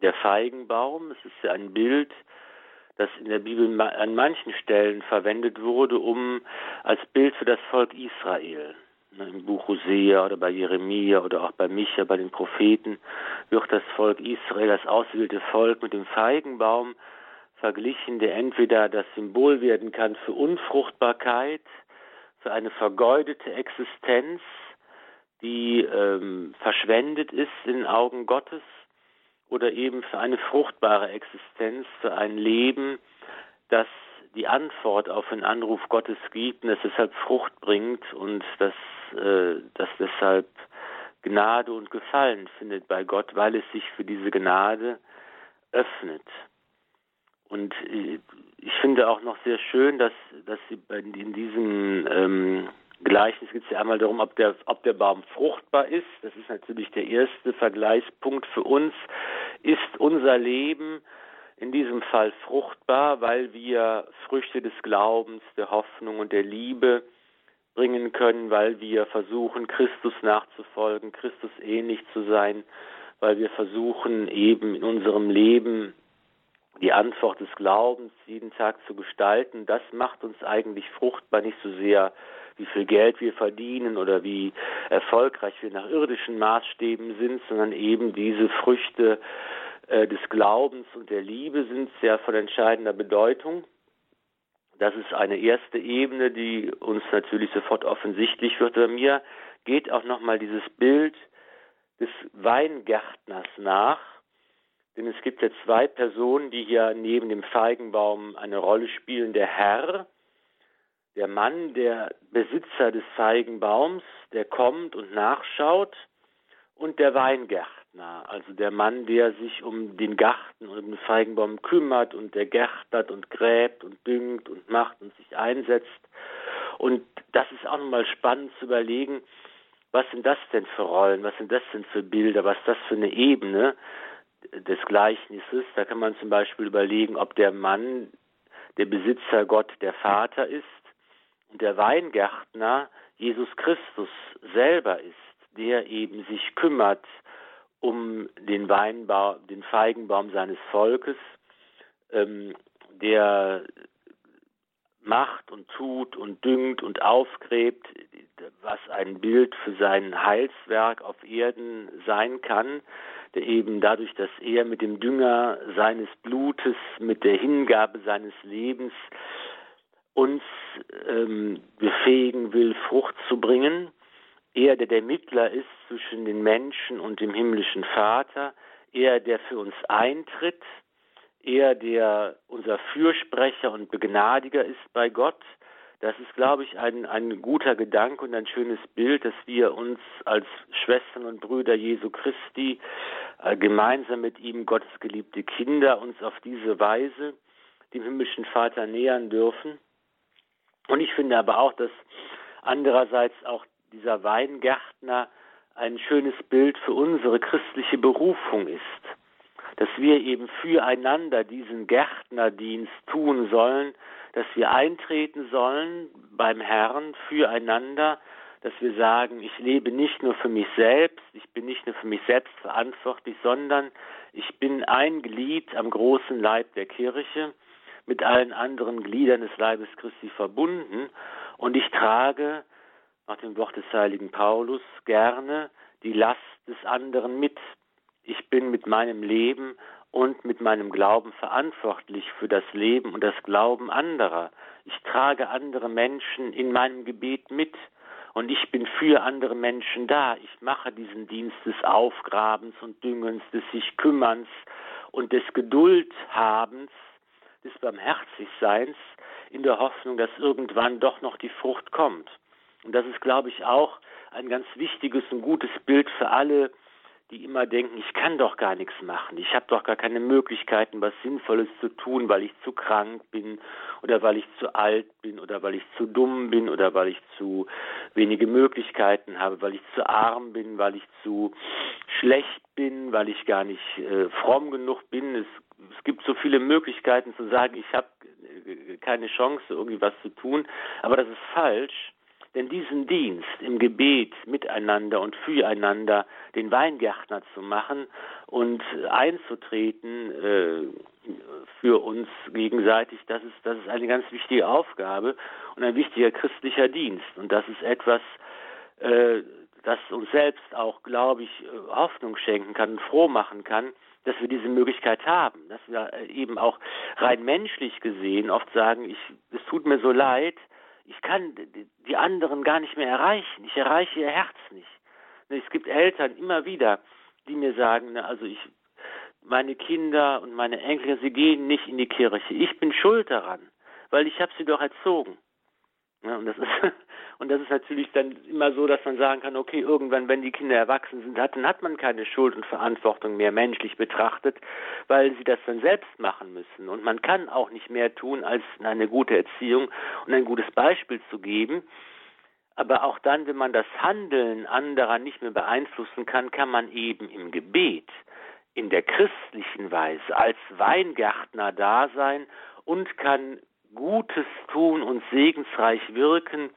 B: Der Feigenbaum, es ist ja ein Bild, das in der Bibel an manchen Stellen verwendet wurde, um als Bild für das Volk Israel. Ne, Im Buch Hosea oder bei Jeremia oder auch bei Micha, bei den Propheten, wird das Volk Israel, das ausgewählte Volk, mit dem Feigenbaum verglichen, der entweder das Symbol werden kann für Unfruchtbarkeit, für eine vergeudete Existenz, die ähm, verschwendet ist in den Augen Gottes, oder eben für eine fruchtbare Existenz, für ein Leben, das die Antwort auf den Anruf Gottes gibt und das deshalb Frucht bringt und das, äh, das deshalb Gnade und Gefallen findet bei Gott, weil es sich für diese Gnade öffnet. Und äh, ich finde auch noch sehr schön, dass, dass sie in diesem ähm, Gleichnis geht es ja einmal darum, ob der, ob der Baum fruchtbar ist. Das ist natürlich der erste Vergleichspunkt für uns. Ist unser Leben in diesem Fall fruchtbar, weil wir Früchte des Glaubens, der Hoffnung und der Liebe bringen können, weil wir versuchen, Christus nachzufolgen, Christus ähnlich zu sein, weil wir versuchen, eben in unserem Leben die Antwort des Glaubens jeden Tag zu gestalten. Das macht uns eigentlich fruchtbar, nicht so sehr wie viel Geld wir verdienen oder wie erfolgreich wir nach irdischen Maßstäben sind, sondern eben diese Früchte äh, des Glaubens und der Liebe sind sehr von entscheidender Bedeutung. Das ist eine erste Ebene, die uns natürlich sofort offensichtlich wird. Bei mir geht auch nochmal dieses Bild des Weingärtners nach. Denn es gibt ja zwei Personen, die hier neben dem Feigenbaum eine Rolle spielen. Der Herr, der Mann, der Besitzer des Feigenbaums, der kommt und nachschaut, und der Weingärtner, also der Mann, der sich um den Garten und um den Feigenbaum kümmert und der gärtnert und gräbt und düngt und macht und sich einsetzt. Und das ist auch nochmal spannend zu überlegen, was sind das denn für Rollen, was sind das denn für Bilder, was ist das für eine Ebene des Gleichnisses. Da kann man zum Beispiel überlegen, ob der Mann der Besitzer Gott der Vater ist der Weingärtner Jesus Christus selber ist, der eben sich kümmert um den Weinbaum, den Feigenbaum seines Volkes, ähm, der macht und tut und düngt und aufgräbt, was ein Bild für sein Heilswerk auf Erden sein kann, der eben dadurch, dass er mit dem Dünger seines Blutes, mit der Hingabe seines Lebens uns ähm, befähigen will, Frucht zu bringen. Er, der der Mittler ist zwischen den Menschen und dem himmlischen Vater, er, der für uns eintritt, er, der unser Fürsprecher und Begnadiger ist bei Gott. Das ist, glaube ich, ein, ein guter Gedanke und ein schönes Bild, dass wir uns als Schwestern und Brüder Jesu Christi äh, gemeinsam mit ihm, Gottes geliebte Kinder, uns auf diese Weise dem himmlischen Vater nähern dürfen. Und ich finde aber auch, dass andererseits auch dieser Weingärtner ein schönes Bild für unsere christliche Berufung ist. Dass wir eben füreinander diesen Gärtnerdienst tun sollen, dass wir eintreten sollen beim Herrn füreinander, dass wir sagen, ich lebe nicht nur für mich selbst, ich bin nicht nur für mich selbst verantwortlich, sondern ich bin ein Glied am großen Leib der Kirche mit allen anderen Gliedern des Leibes Christi verbunden und ich trage nach dem Wort des heiligen Paulus gerne die Last des anderen mit. Ich bin mit meinem Leben und mit meinem Glauben verantwortlich für das Leben und das Glauben anderer. Ich trage andere Menschen in meinem Gebet mit und ich bin für andere Menschen da. Ich mache diesen Dienst des Aufgrabens und Düngens, des sich Kümmerns und des Geduldhabens des Barmherzigseins in der Hoffnung, dass irgendwann doch noch die Frucht kommt. Und das ist, glaube ich, auch ein ganz wichtiges und gutes Bild für alle, die immer denken, ich kann doch gar nichts machen, ich habe doch gar keine Möglichkeiten, was Sinnvolles zu tun, weil ich zu krank bin oder weil ich zu alt bin oder weil ich zu dumm bin oder weil ich zu wenige Möglichkeiten habe, weil ich zu arm bin, weil ich zu schlecht bin, weil ich gar nicht äh, fromm genug bin. Es, es gibt so viele Möglichkeiten zu sagen, ich habe keine Chance, irgendwie was zu tun, aber das ist falsch denn diesen Dienst im Gebet miteinander und füreinander den Weingärtner zu machen und einzutreten äh, für uns gegenseitig, das ist, das ist eine ganz wichtige Aufgabe und ein wichtiger christlicher Dienst. Und das ist etwas, äh, das uns selbst auch, glaube ich, Hoffnung schenken kann und froh machen kann, dass wir diese Möglichkeit haben, dass wir eben auch rein menschlich gesehen oft sagen, ich, es tut mir so leid, ich kann die anderen gar nicht mehr erreichen. Ich erreiche ihr Herz nicht. Ne, es gibt Eltern immer wieder, die mir sagen, ne, also ich, meine Kinder und meine Enkel, sie gehen nicht in die Kirche. Ich bin schuld daran, weil ich habe sie doch erzogen. Ja, und, das ist, und das ist natürlich dann immer so, dass man sagen kann, okay, irgendwann, wenn die Kinder erwachsen sind, dann hat man keine Schuld und Verantwortung mehr menschlich betrachtet, weil sie das dann selbst machen müssen. Und man kann auch nicht mehr tun, als eine gute Erziehung und ein gutes Beispiel zu geben. Aber auch dann, wenn man das Handeln anderer nicht mehr beeinflussen kann, kann man eben im Gebet, in der christlichen Weise, als Weingärtner da sein und kann Gutes tun und segensreich wirken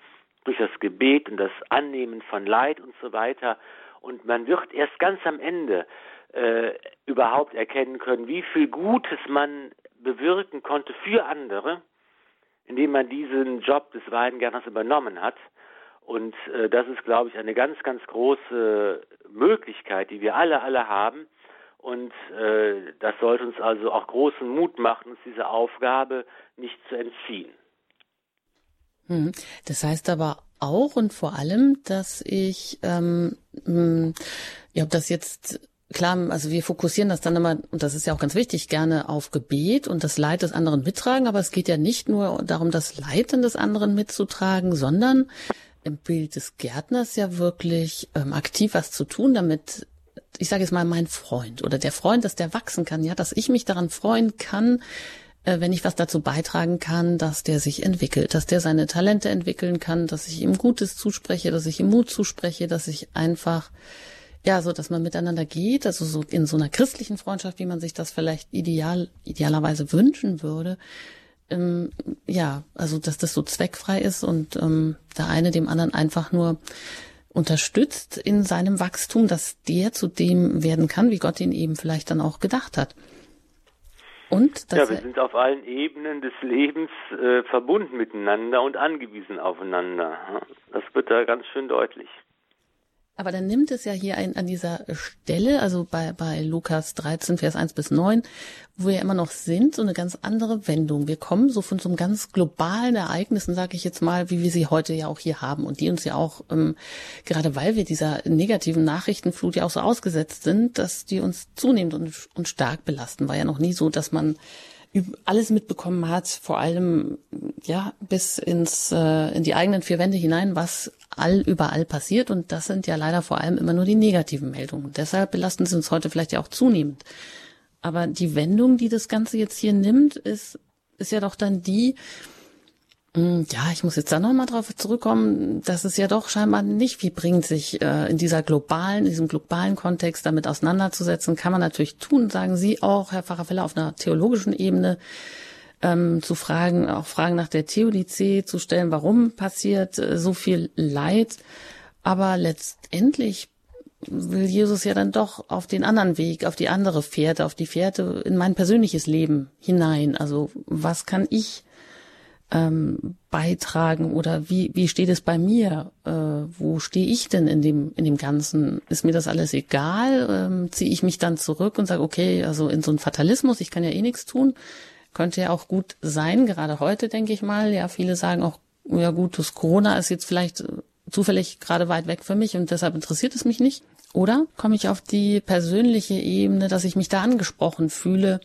B: durch das Gebet und das Annehmen von Leid und so weiter. Und man wird erst ganz am Ende äh, überhaupt erkennen können, wie viel Gutes man bewirken konnte für andere, indem man diesen Job des Weingärtners übernommen hat. Und äh, das ist, glaube ich, eine ganz, ganz große Möglichkeit, die wir alle, alle haben, und äh, das sollte uns also auch großen Mut machen, uns diese Aufgabe nicht zu entziehen.
A: Hm. Das heißt aber auch und vor allem, dass ich, ähm, hm, ja, ob das jetzt klar, also wir fokussieren das dann immer, und das ist ja auch ganz wichtig, gerne auf Gebet und das Leid des anderen mittragen, aber es geht ja nicht nur darum, das Leid des anderen mitzutragen, sondern im Bild des Gärtners ja wirklich ähm, aktiv was zu tun, damit ich sage jetzt mal, mein Freund oder der Freund, dass der wachsen kann, ja, dass ich mich daran freuen kann, äh, wenn ich was dazu beitragen kann, dass der sich entwickelt, dass der seine Talente entwickeln kann, dass ich ihm Gutes zuspreche, dass ich ihm Mut zuspreche, dass ich einfach, ja, so, dass man miteinander geht, also so in so einer christlichen Freundschaft, wie man sich das vielleicht ideal, idealerweise wünschen würde. Ähm, ja, also, dass das so zweckfrei ist und ähm, der eine dem anderen einfach nur unterstützt in seinem Wachstum, dass der zu dem werden kann, wie Gott ihn eben vielleicht dann auch gedacht hat.
B: Und ja, wir sind auf allen Ebenen des Lebens äh, verbunden miteinander und angewiesen aufeinander. Das wird da ganz schön deutlich.
A: Aber dann nimmt es ja hier ein, an dieser Stelle, also bei, bei Lukas 13, Vers 1 bis 9, wo wir immer noch sind, so eine ganz andere Wendung. Wir kommen so von so einem ganz globalen Ereignissen, sage ich jetzt mal, wie wir sie heute ja auch hier haben und die uns ja auch, ähm, gerade weil wir dieser negativen Nachrichtenflut ja auch so ausgesetzt sind, dass die uns zunehmend und, und stark belasten. War ja noch nie so, dass man alles mitbekommen hat, vor allem ja bis ins äh, in die eigenen vier Wände hinein, was all überall passiert und das sind ja leider vor allem immer nur die negativen Meldungen. Deshalb belasten sie uns heute vielleicht ja auch zunehmend. Aber die Wendung, die das Ganze jetzt hier nimmt, ist ist ja doch dann die, ja, ich muss jetzt da nochmal drauf zurückkommen, dass es ja doch scheinbar nicht viel bringt, sich äh, in dieser globalen, in diesem globalen Kontext damit auseinanderzusetzen. Kann man natürlich tun, sagen Sie auch, Herr Pfarrer auf einer theologischen Ebene ähm, zu fragen, auch Fragen nach der Theodizee zu stellen, warum passiert äh, so viel Leid. Aber letztendlich will Jesus ja dann doch auf den anderen Weg, auf die andere Fährte, auf die Fährte in mein persönliches Leben hinein. Also was kann ich ähm, beitragen oder wie, wie steht es bei mir? Äh, wo stehe ich denn in dem, in dem Ganzen? Ist mir das alles egal? Ähm, Ziehe ich mich dann zurück und sage, okay, also in so einen Fatalismus, ich kann ja eh nichts tun. Könnte ja auch gut sein, gerade heute, denke ich mal. Ja, viele sagen auch, ja gut, das Corona ist jetzt vielleicht zufällig gerade weit weg für mich und deshalb interessiert es mich nicht. Oder komme ich auf die persönliche Ebene, dass ich mich da angesprochen fühle,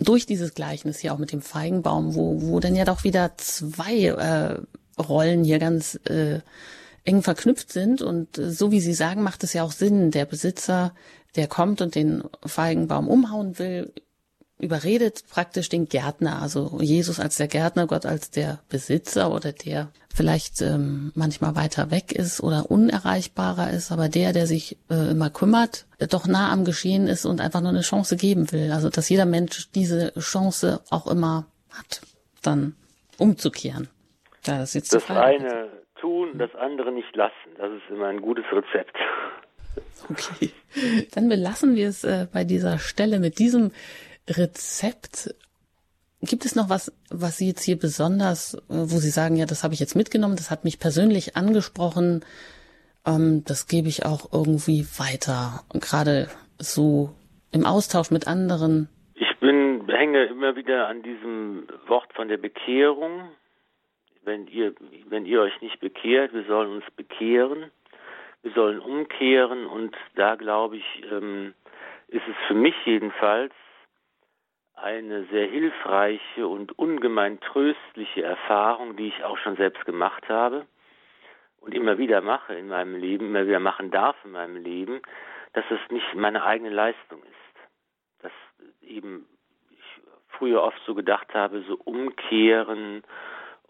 A: durch dieses Gleichnis hier auch mit dem Feigenbaum, wo, wo dann ja doch wieder zwei äh, Rollen hier ganz äh, eng verknüpft sind. Und äh, so wie Sie sagen, macht es ja auch Sinn. Der Besitzer, der kommt und den Feigenbaum umhauen will, überredet praktisch den Gärtner, also Jesus als der Gärtner, Gott als der Besitzer oder der vielleicht ähm, manchmal weiter weg ist oder unerreichbarer ist, aber der, der sich äh, immer kümmert, doch nah am Geschehen ist und einfach nur eine Chance geben will. Also dass jeder Mensch diese Chance auch immer hat, dann umzukehren.
B: Das, ist jetzt das eine tun, das andere nicht lassen. Das ist immer ein gutes Rezept.
A: Okay, dann belassen wir es äh, bei dieser Stelle mit diesem Rezept. Gibt es noch was, was Sie jetzt hier besonders, äh, wo Sie sagen, ja, das habe ich jetzt mitgenommen, das hat mich persönlich angesprochen, ähm, das gebe ich auch irgendwie weiter, gerade so im Austausch mit anderen?
B: Ich bin, hänge immer wieder an diesem Wort von der Bekehrung. Wenn ihr, wenn ihr euch nicht bekehrt, wir sollen uns bekehren, wir sollen umkehren und da glaube ich, ähm, ist es für mich jedenfalls eine sehr hilfreiche und ungemein tröstliche Erfahrung, die ich auch schon selbst gemacht habe und immer wieder mache in meinem Leben, immer wieder machen darf in meinem Leben, dass es nicht meine eigene Leistung ist. Dass eben ich früher oft so gedacht habe, so umkehren,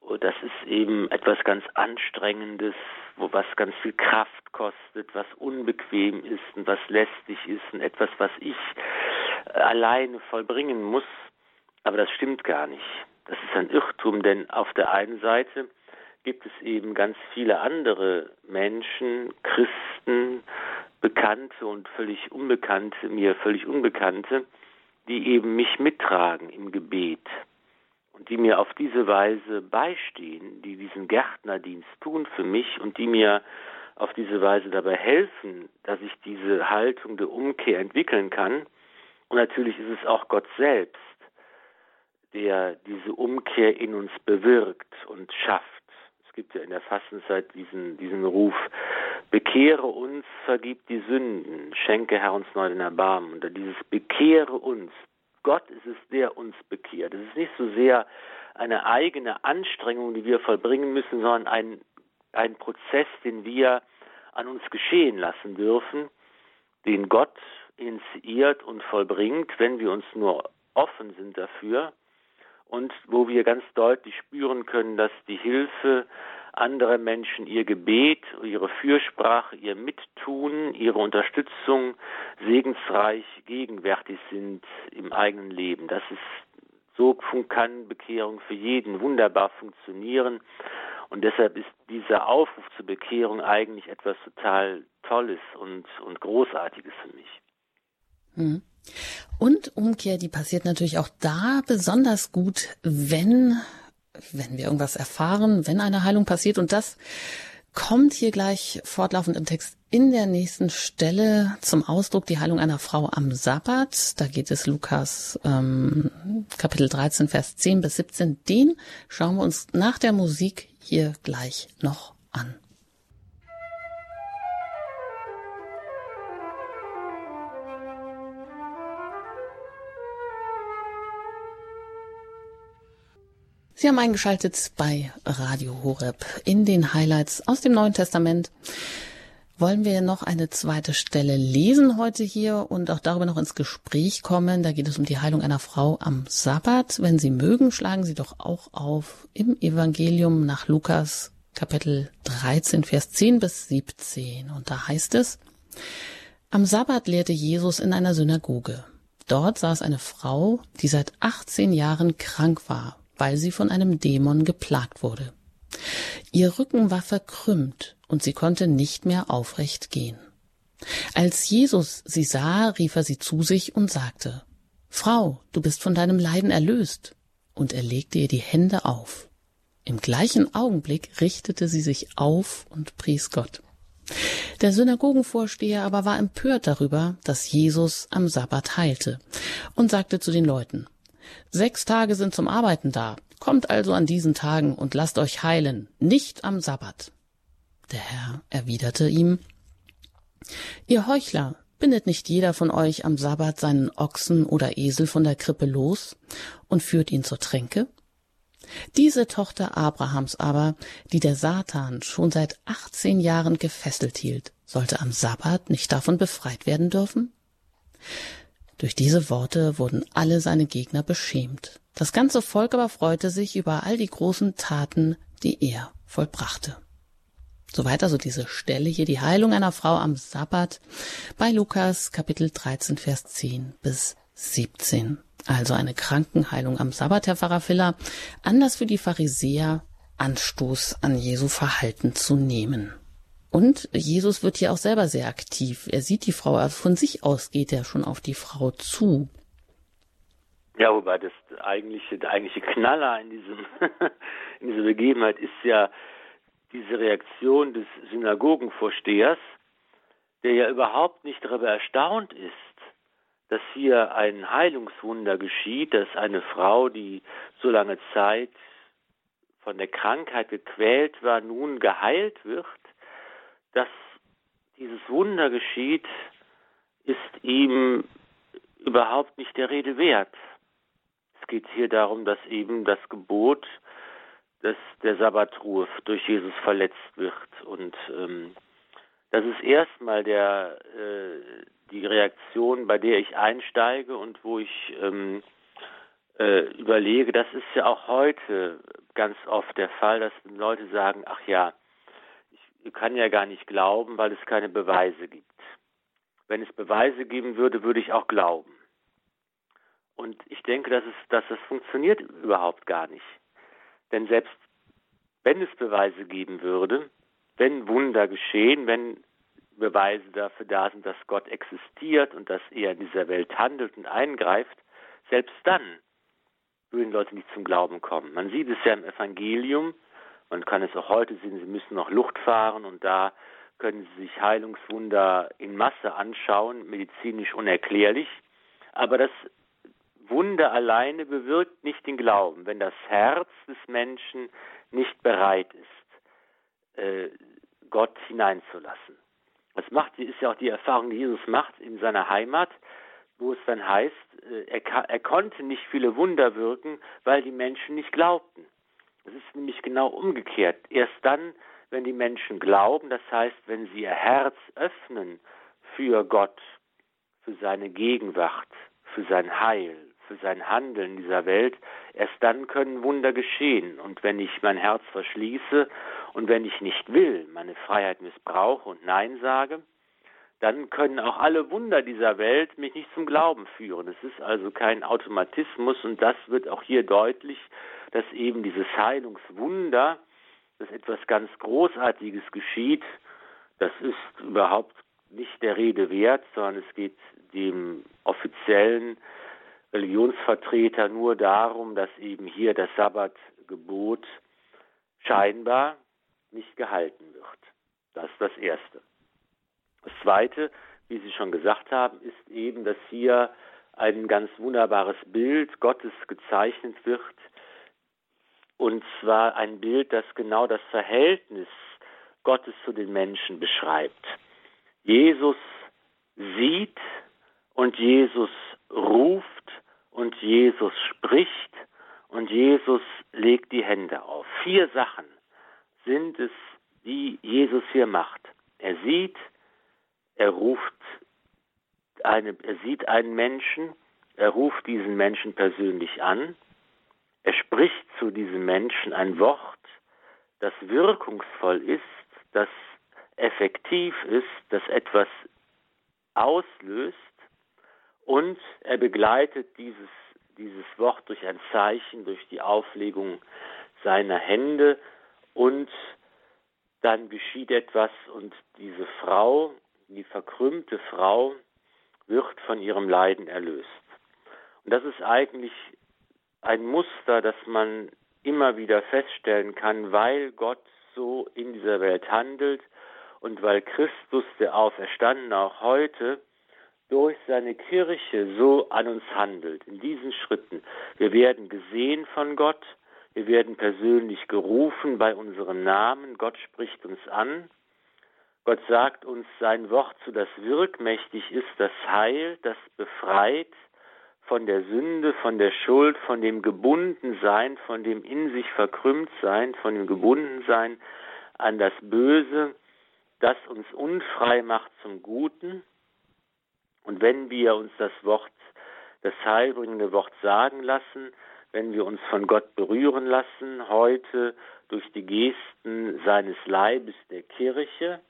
B: oh, das ist eben etwas ganz Anstrengendes, wo was ganz viel Kraft kostet, was unbequem ist und was lästig ist und etwas, was ich alleine vollbringen muss. Aber das stimmt gar nicht. Das ist ein Irrtum, denn auf der einen Seite gibt es eben ganz viele andere Menschen, Christen, Bekannte und völlig Unbekannte, mir völlig Unbekannte, die eben mich mittragen im Gebet und die mir auf diese Weise beistehen, die diesen Gärtnerdienst tun für mich und die mir auf diese Weise dabei helfen, dass ich diese Haltung der Umkehr entwickeln kann und natürlich ist es auch Gott selbst, der diese Umkehr in uns bewirkt und schafft. Es gibt ja in der Fastenzeit diesen, diesen Ruf, bekehre uns, vergib die Sünden, schenke Herr uns neu den Erbarmen. Und dieses bekehre uns, Gott ist es, der uns bekehrt. Es ist nicht so sehr eine eigene Anstrengung, die wir vollbringen müssen, sondern ein, ein Prozess, den wir an uns geschehen lassen dürfen, den Gott initiiert und vollbringt, wenn wir uns nur offen sind dafür und wo wir ganz deutlich spüren können, dass die Hilfe anderer Menschen, ihr Gebet, ihre Fürsprache, ihr Mittun, ihre Unterstützung segensreich gegenwärtig sind im eigenen Leben. Das ist so kann Bekehrung für jeden wunderbar funktionieren. Und deshalb ist dieser Aufruf zur Bekehrung eigentlich etwas total Tolles und, und Großartiges für mich.
A: Hm. Und Umkehr, die passiert natürlich auch da besonders gut, wenn, wenn wir irgendwas erfahren, wenn eine Heilung passiert. Und das kommt hier gleich fortlaufend im Text in der nächsten Stelle zum Ausdruck, die Heilung einer Frau am Sabbat. Da geht es Lukas ähm, Kapitel 13, Vers 10 bis 17. Den schauen wir uns nach der Musik hier gleich noch an. Sie haben eingeschaltet bei Radio Horeb in den Highlights aus dem Neuen Testament. Wollen wir noch eine zweite Stelle lesen heute hier und auch darüber noch ins Gespräch kommen. Da geht es um die Heilung einer Frau am Sabbat. Wenn Sie mögen, schlagen Sie doch auch auf im Evangelium nach Lukas Kapitel 13, Vers 10 bis 17. Und da heißt es, am Sabbat lehrte Jesus in einer Synagoge. Dort saß eine Frau, die seit 18 Jahren krank war weil sie von einem Dämon geplagt wurde. Ihr Rücken war verkrümmt und sie konnte nicht mehr aufrecht gehen. Als Jesus sie sah, rief er sie zu sich und sagte, Frau, du bist von deinem Leiden erlöst. Und er legte ihr die Hände auf. Im gleichen Augenblick richtete sie sich auf und pries Gott. Der Synagogenvorsteher aber war empört darüber, dass Jesus am Sabbat heilte und sagte zu den Leuten, Sechs Tage sind zum Arbeiten da. Kommt also an diesen Tagen und lasst euch heilen, nicht am Sabbat. Der Herr erwiderte ihm, Ihr Heuchler, bindet nicht jeder von euch am Sabbat seinen Ochsen oder Esel von der Krippe los und führt ihn zur Tränke? Diese Tochter Abrahams aber, die der Satan schon seit achtzehn Jahren gefesselt hielt, sollte am Sabbat nicht davon befreit werden dürfen? Durch diese Worte wurden alle seine Gegner beschämt. Das ganze Volk aber freute sich über all die großen Taten, die er vollbrachte. Soweit also diese Stelle hier, die Heilung einer Frau am Sabbat bei Lukas Kapitel 13, Vers 10 bis 17. Also eine Krankenheilung am Sabbat, Herr Pfarrer Filler, anders für die Pharisäer Anstoß an Jesu Verhalten zu nehmen. Und Jesus wird hier auch selber sehr aktiv. Er sieht die Frau, also von sich aus geht er schon auf die Frau zu.
B: Ja, wobei das eigentliche, der eigentliche Knaller in diesem, in dieser Begebenheit ist ja diese Reaktion des Synagogenvorstehers, der ja überhaupt nicht darüber erstaunt ist, dass hier ein Heilungswunder geschieht, dass eine Frau, die so lange Zeit von der Krankheit gequält war, nun geheilt wird dass dieses Wunder geschieht, ist ihm überhaupt nicht der Rede wert. Es geht hier darum, dass eben das Gebot dass der Sabbatruhe durch Jesus verletzt wird. Und ähm, das ist erstmal der, äh, die Reaktion, bei der ich einsteige und wo ich ähm, äh, überlege, das ist ja auch heute ganz oft der Fall, dass Leute sagen, ach ja, kann ja gar nicht glauben, weil es keine Beweise gibt. Wenn es Beweise geben würde, würde ich auch glauben. Und ich denke, dass, es, dass das funktioniert überhaupt gar nicht. Denn selbst wenn es Beweise geben würde, wenn Wunder geschehen, wenn Beweise dafür da sind, dass Gott existiert und dass er in dieser Welt handelt und eingreift, selbst dann würden Leute nicht zum Glauben kommen. Man sieht es ja im Evangelium, man kann es auch heute sehen, sie müssen noch Luft fahren und da können sie sich Heilungswunder in Masse anschauen, medizinisch unerklärlich. Aber das Wunder alleine bewirkt nicht den Glauben, wenn das Herz des Menschen nicht bereit ist. äh, Gott hineinzulassen. Das macht, ist ja auch die Erfahrung, die Jesus macht in seiner Heimat, wo es dann heißt, äh, er, er konnte nicht viele Wunder wirken, weil die Menschen nicht glaubten. Es ist nämlich genau umgekehrt. Erst dann, wenn die Menschen glauben, das heißt, wenn sie ihr Herz öffnen für Gott, für seine Gegenwart, für sein Heil, für sein Handeln in dieser Welt, erst dann können Wunder geschehen. Und wenn ich mein Herz verschließe und wenn ich nicht will, meine Freiheit missbrauche und Nein sage, dann können auch alle Wunder dieser Welt mich nicht zum Glauben führen. Es ist also kein Automatismus und das wird auch hier deutlich, dass eben dieses Heilungswunder, dass etwas ganz Großartiges geschieht, das ist überhaupt nicht der Rede wert, sondern es geht dem offiziellen Religionsvertreter nur darum, dass eben hier das Sabbatgebot scheinbar nicht gehalten wird. Das ist das Erste. Das Zweite, wie Sie schon gesagt haben, ist eben, dass hier ein ganz wunderbares Bild Gottes gezeichnet wird. Und zwar ein Bild, das genau das Verhältnis Gottes zu den Menschen beschreibt. Jesus sieht und Jesus ruft und Jesus spricht und Jesus legt die Hände auf. Vier Sachen sind es, die Jesus hier macht. Er sieht, er ruft eine, er sieht einen Menschen, er ruft diesen Menschen persönlich an, er spricht zu diesem Menschen ein Wort, das wirkungsvoll ist, das effektiv ist, das etwas auslöst und er begleitet dieses, dieses Wort durch ein Zeichen, durch die Auflegung seiner Hände und dann geschieht etwas und diese Frau, die verkrümmte Frau, wird von ihrem Leiden erlöst. Und das ist eigentlich ein Muster, das man immer wieder feststellen kann, weil Gott so in dieser Welt handelt und weil Christus, der Auferstandene, auch heute durch seine Kirche so an uns handelt, in diesen Schritten. Wir werden gesehen von Gott, wir werden persönlich gerufen bei unserem Namen, Gott spricht uns an, Gott sagt uns sein Wort zu, das wirkmächtig ist, das Heil, das befreit von der Sünde, von der Schuld, von dem Gebundensein, von dem in sich verkrümmt sein, von dem Gebundensein an das Böse, das uns unfrei macht zum Guten. Und wenn wir uns das Wort, das heilbringende Wort sagen lassen, wenn wir uns von Gott berühren lassen, heute durch die Gesten seines Leibes der Kirche,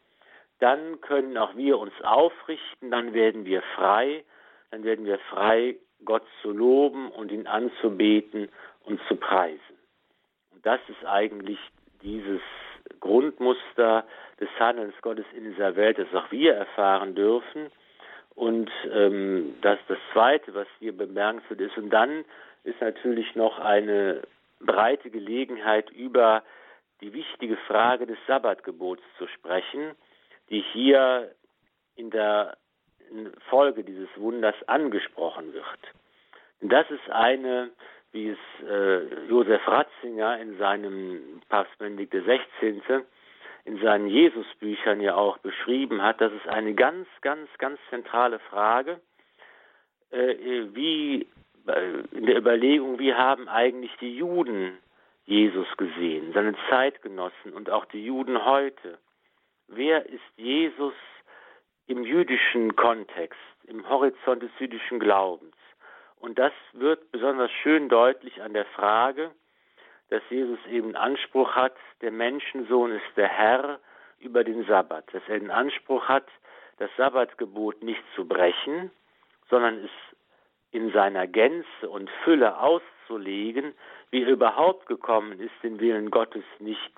B: dann können auch wir uns aufrichten, dann werden wir frei, dann werden wir frei, Gott zu loben und ihn anzubeten und zu preisen. Und das ist eigentlich dieses Grundmuster des Handelns Gottes in dieser Welt, das auch wir erfahren dürfen und ähm, das das Zweite, was hier bemerkenswert ist. Und dann ist natürlich noch eine breite Gelegenheit über die wichtige Frage des Sabbatgebots zu sprechen, die hier in der Folge dieses Wunders angesprochen wird. Und das ist eine, wie es äh, Josef Ratzinger in seinem Papst Benedikt XVI in seinen Jesusbüchern ja auch beschrieben hat, das ist eine ganz, ganz, ganz zentrale Frage, äh, wie äh, in der Überlegung, wie haben eigentlich die Juden Jesus gesehen, seine Zeitgenossen und auch die Juden heute. Wer ist Jesus im jüdischen Kontext, im Horizont des jüdischen Glaubens? Und das wird besonders schön deutlich an der Frage, dass Jesus eben Anspruch hat, der Menschensohn ist der Herr über den Sabbat, dass er den Anspruch hat, das Sabbatgebot nicht zu brechen, sondern es in seiner Gänze und Fülle auszulegen, wie er überhaupt gekommen ist, den Willen Gottes nicht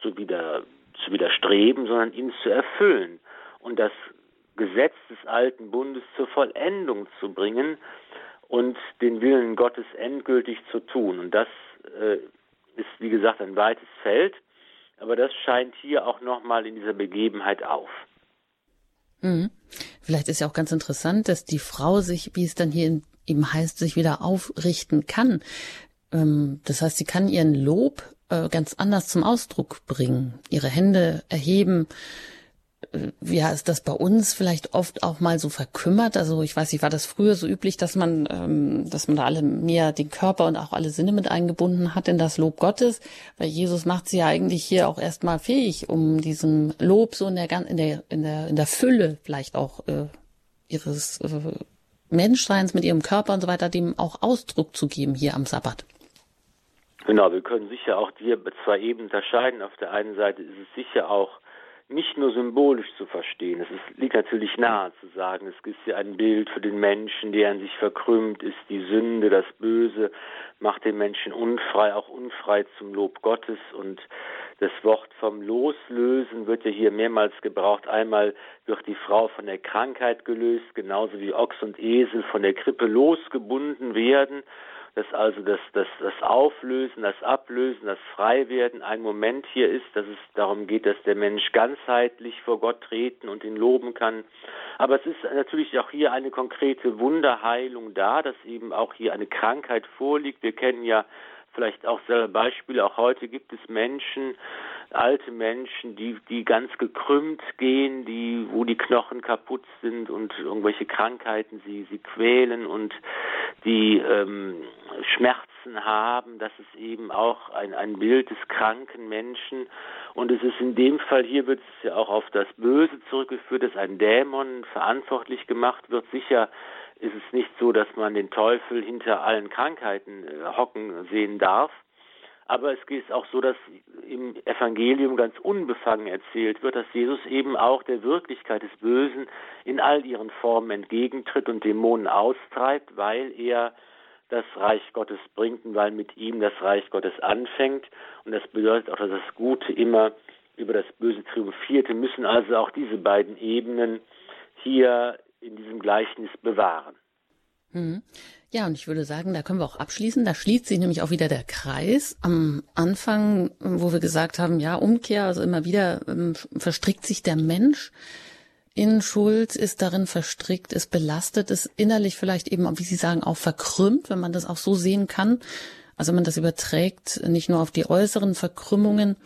B: zu, wider, zu widerstreben, sondern ihn zu erfüllen und das Gesetz des alten Bundes zur Vollendung zu bringen und den Willen Gottes endgültig zu tun. Und das äh, ist, wie gesagt, ein weites Feld, aber das scheint hier auch nochmal in dieser Begebenheit auf.
A: Mhm. Vielleicht ist ja auch ganz interessant, dass die Frau sich, wie es dann hier eben heißt, sich wieder aufrichten kann. Ähm, das heißt, sie kann ihren Lob äh, ganz anders zum Ausdruck bringen, ihre Hände erheben. Ja, ist das bei uns vielleicht oft auch mal so verkümmert? Also ich weiß nicht, war das früher so üblich, dass man, ähm, dass man da alle mehr den Körper und auch alle Sinne mit eingebunden hat in das Lob Gottes? Weil Jesus macht sie ja eigentlich hier auch erstmal fähig, um diesem Lob so in der in der in der in der Fülle vielleicht auch äh, ihres äh, Menschseins mit ihrem Körper und so weiter dem auch Ausdruck zu geben hier am Sabbat.
B: Genau, wir können sicher auch hier zwei Ebenen unterscheiden. Auf der einen Seite ist es sicher auch nicht nur symbolisch zu verstehen. Es ist, liegt natürlich nahe zu sagen, es ist hier ein Bild für den Menschen, der an sich verkrümmt ist. Die Sünde, das Böse macht den Menschen unfrei, auch unfrei zum Lob Gottes. Und das Wort vom Loslösen wird ja hier mehrmals gebraucht. Einmal wird die Frau von der Krankheit gelöst, genauso wie Ochs und Esel von der Krippe losgebunden werden dass also das, das, das Auflösen, das Ablösen, das Freiwerden ein Moment hier ist, dass es darum geht, dass der Mensch ganzheitlich vor Gott treten und ihn loben kann. Aber es ist natürlich auch hier eine konkrete Wunderheilung da, dass eben auch hier eine Krankheit vorliegt. Wir kennen ja vielleicht auch selber Beispiele. Auch heute gibt es Menschen, alte Menschen, die, die ganz gekrümmt gehen, die, wo die Knochen kaputt sind und irgendwelche Krankheiten sie, sie quälen und die ähm, Schmerzen haben. Das ist eben auch ein, ein Bild des kranken Menschen. Und es ist in dem Fall, hier wird es ja auch auf das Böse zurückgeführt, dass ein Dämon verantwortlich gemacht wird. Sicher ist es nicht so, dass man den Teufel hinter allen Krankheiten äh, hocken sehen darf. Aber es ist auch so, dass im Evangelium ganz unbefangen erzählt wird, dass Jesus eben auch der Wirklichkeit des Bösen in all ihren Formen entgegentritt und Dämonen austreibt, weil er das Reich Gottes bringt und weil mit ihm das Reich Gottes anfängt. Und das bedeutet auch, dass das Gute immer über das Böse triumphiert. Wir müssen also auch diese beiden Ebenen hier in diesem Gleichnis bewahren.
A: Mhm. Ja, und ich würde sagen, da können wir auch abschließen. Da schließt sich nämlich auch wieder der Kreis. Am Anfang, wo wir gesagt haben, ja, Umkehr, also immer wieder ähm, verstrickt sich der Mensch in Schuld, ist darin verstrickt, ist belastet, ist innerlich vielleicht eben, wie Sie sagen, auch verkrümmt, wenn man das auch so sehen kann. Also wenn man das überträgt, nicht nur auf die äußeren Verkrümmungen,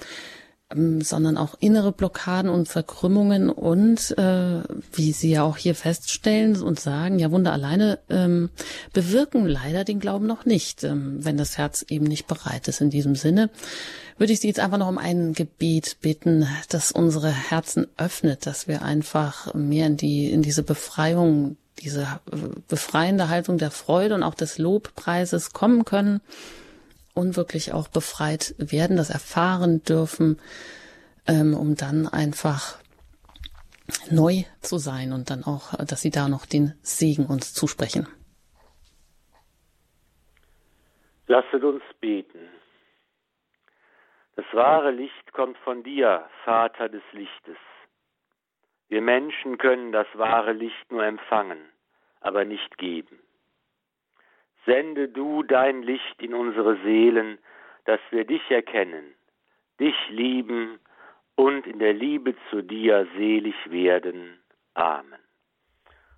A: sondern auch innere Blockaden und Verkrümmungen und äh, wie Sie ja auch hier feststellen und sagen, ja Wunder alleine ähm, bewirken leider den Glauben noch nicht, ähm, wenn das Herz eben nicht bereit ist. In diesem Sinne würde ich Sie jetzt einfach noch um ein Gebet bitten, das unsere Herzen öffnet, dass wir einfach mehr in die in diese Befreiung, diese äh, befreiende Haltung der Freude und auch des Lobpreises kommen können und wirklich auch befreit werden, das erfahren dürfen, ähm, um dann einfach neu zu sein und dann auch, dass sie da noch den Segen uns zusprechen.
B: Lasset uns beten. Das wahre Licht kommt von dir, Vater des Lichtes. Wir Menschen können das wahre Licht nur empfangen, aber nicht geben. Sende du dein Licht in unsere Seelen, dass wir dich erkennen, dich lieben und in der Liebe zu dir selig werden. Amen.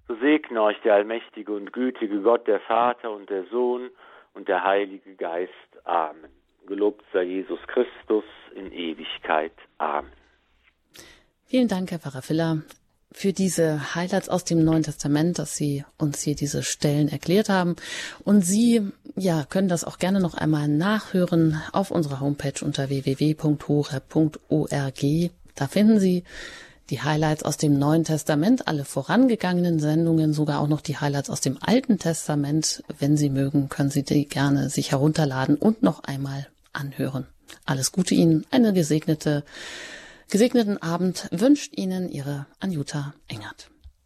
B: So segne euch der allmächtige und gütige Gott, der Vater und der Sohn und der Heilige Geist. Amen. Gelobt sei Jesus Christus in Ewigkeit. Amen.
A: Vielen Dank, Herr Pfarrer Filler für diese Highlights aus dem Neuen Testament, dass Sie uns hier diese Stellen erklärt haben. Und Sie, ja, können das auch gerne noch einmal nachhören auf unserer Homepage unter www.hore.org. Da finden Sie die Highlights aus dem Neuen Testament, alle vorangegangenen Sendungen, sogar auch noch die Highlights aus dem Alten Testament. Wenn Sie mögen, können Sie die gerne sich herunterladen und noch einmal anhören. Alles Gute Ihnen, eine gesegnete Gesegneten Abend wünscht Ihnen Ihre Anjuta Engert.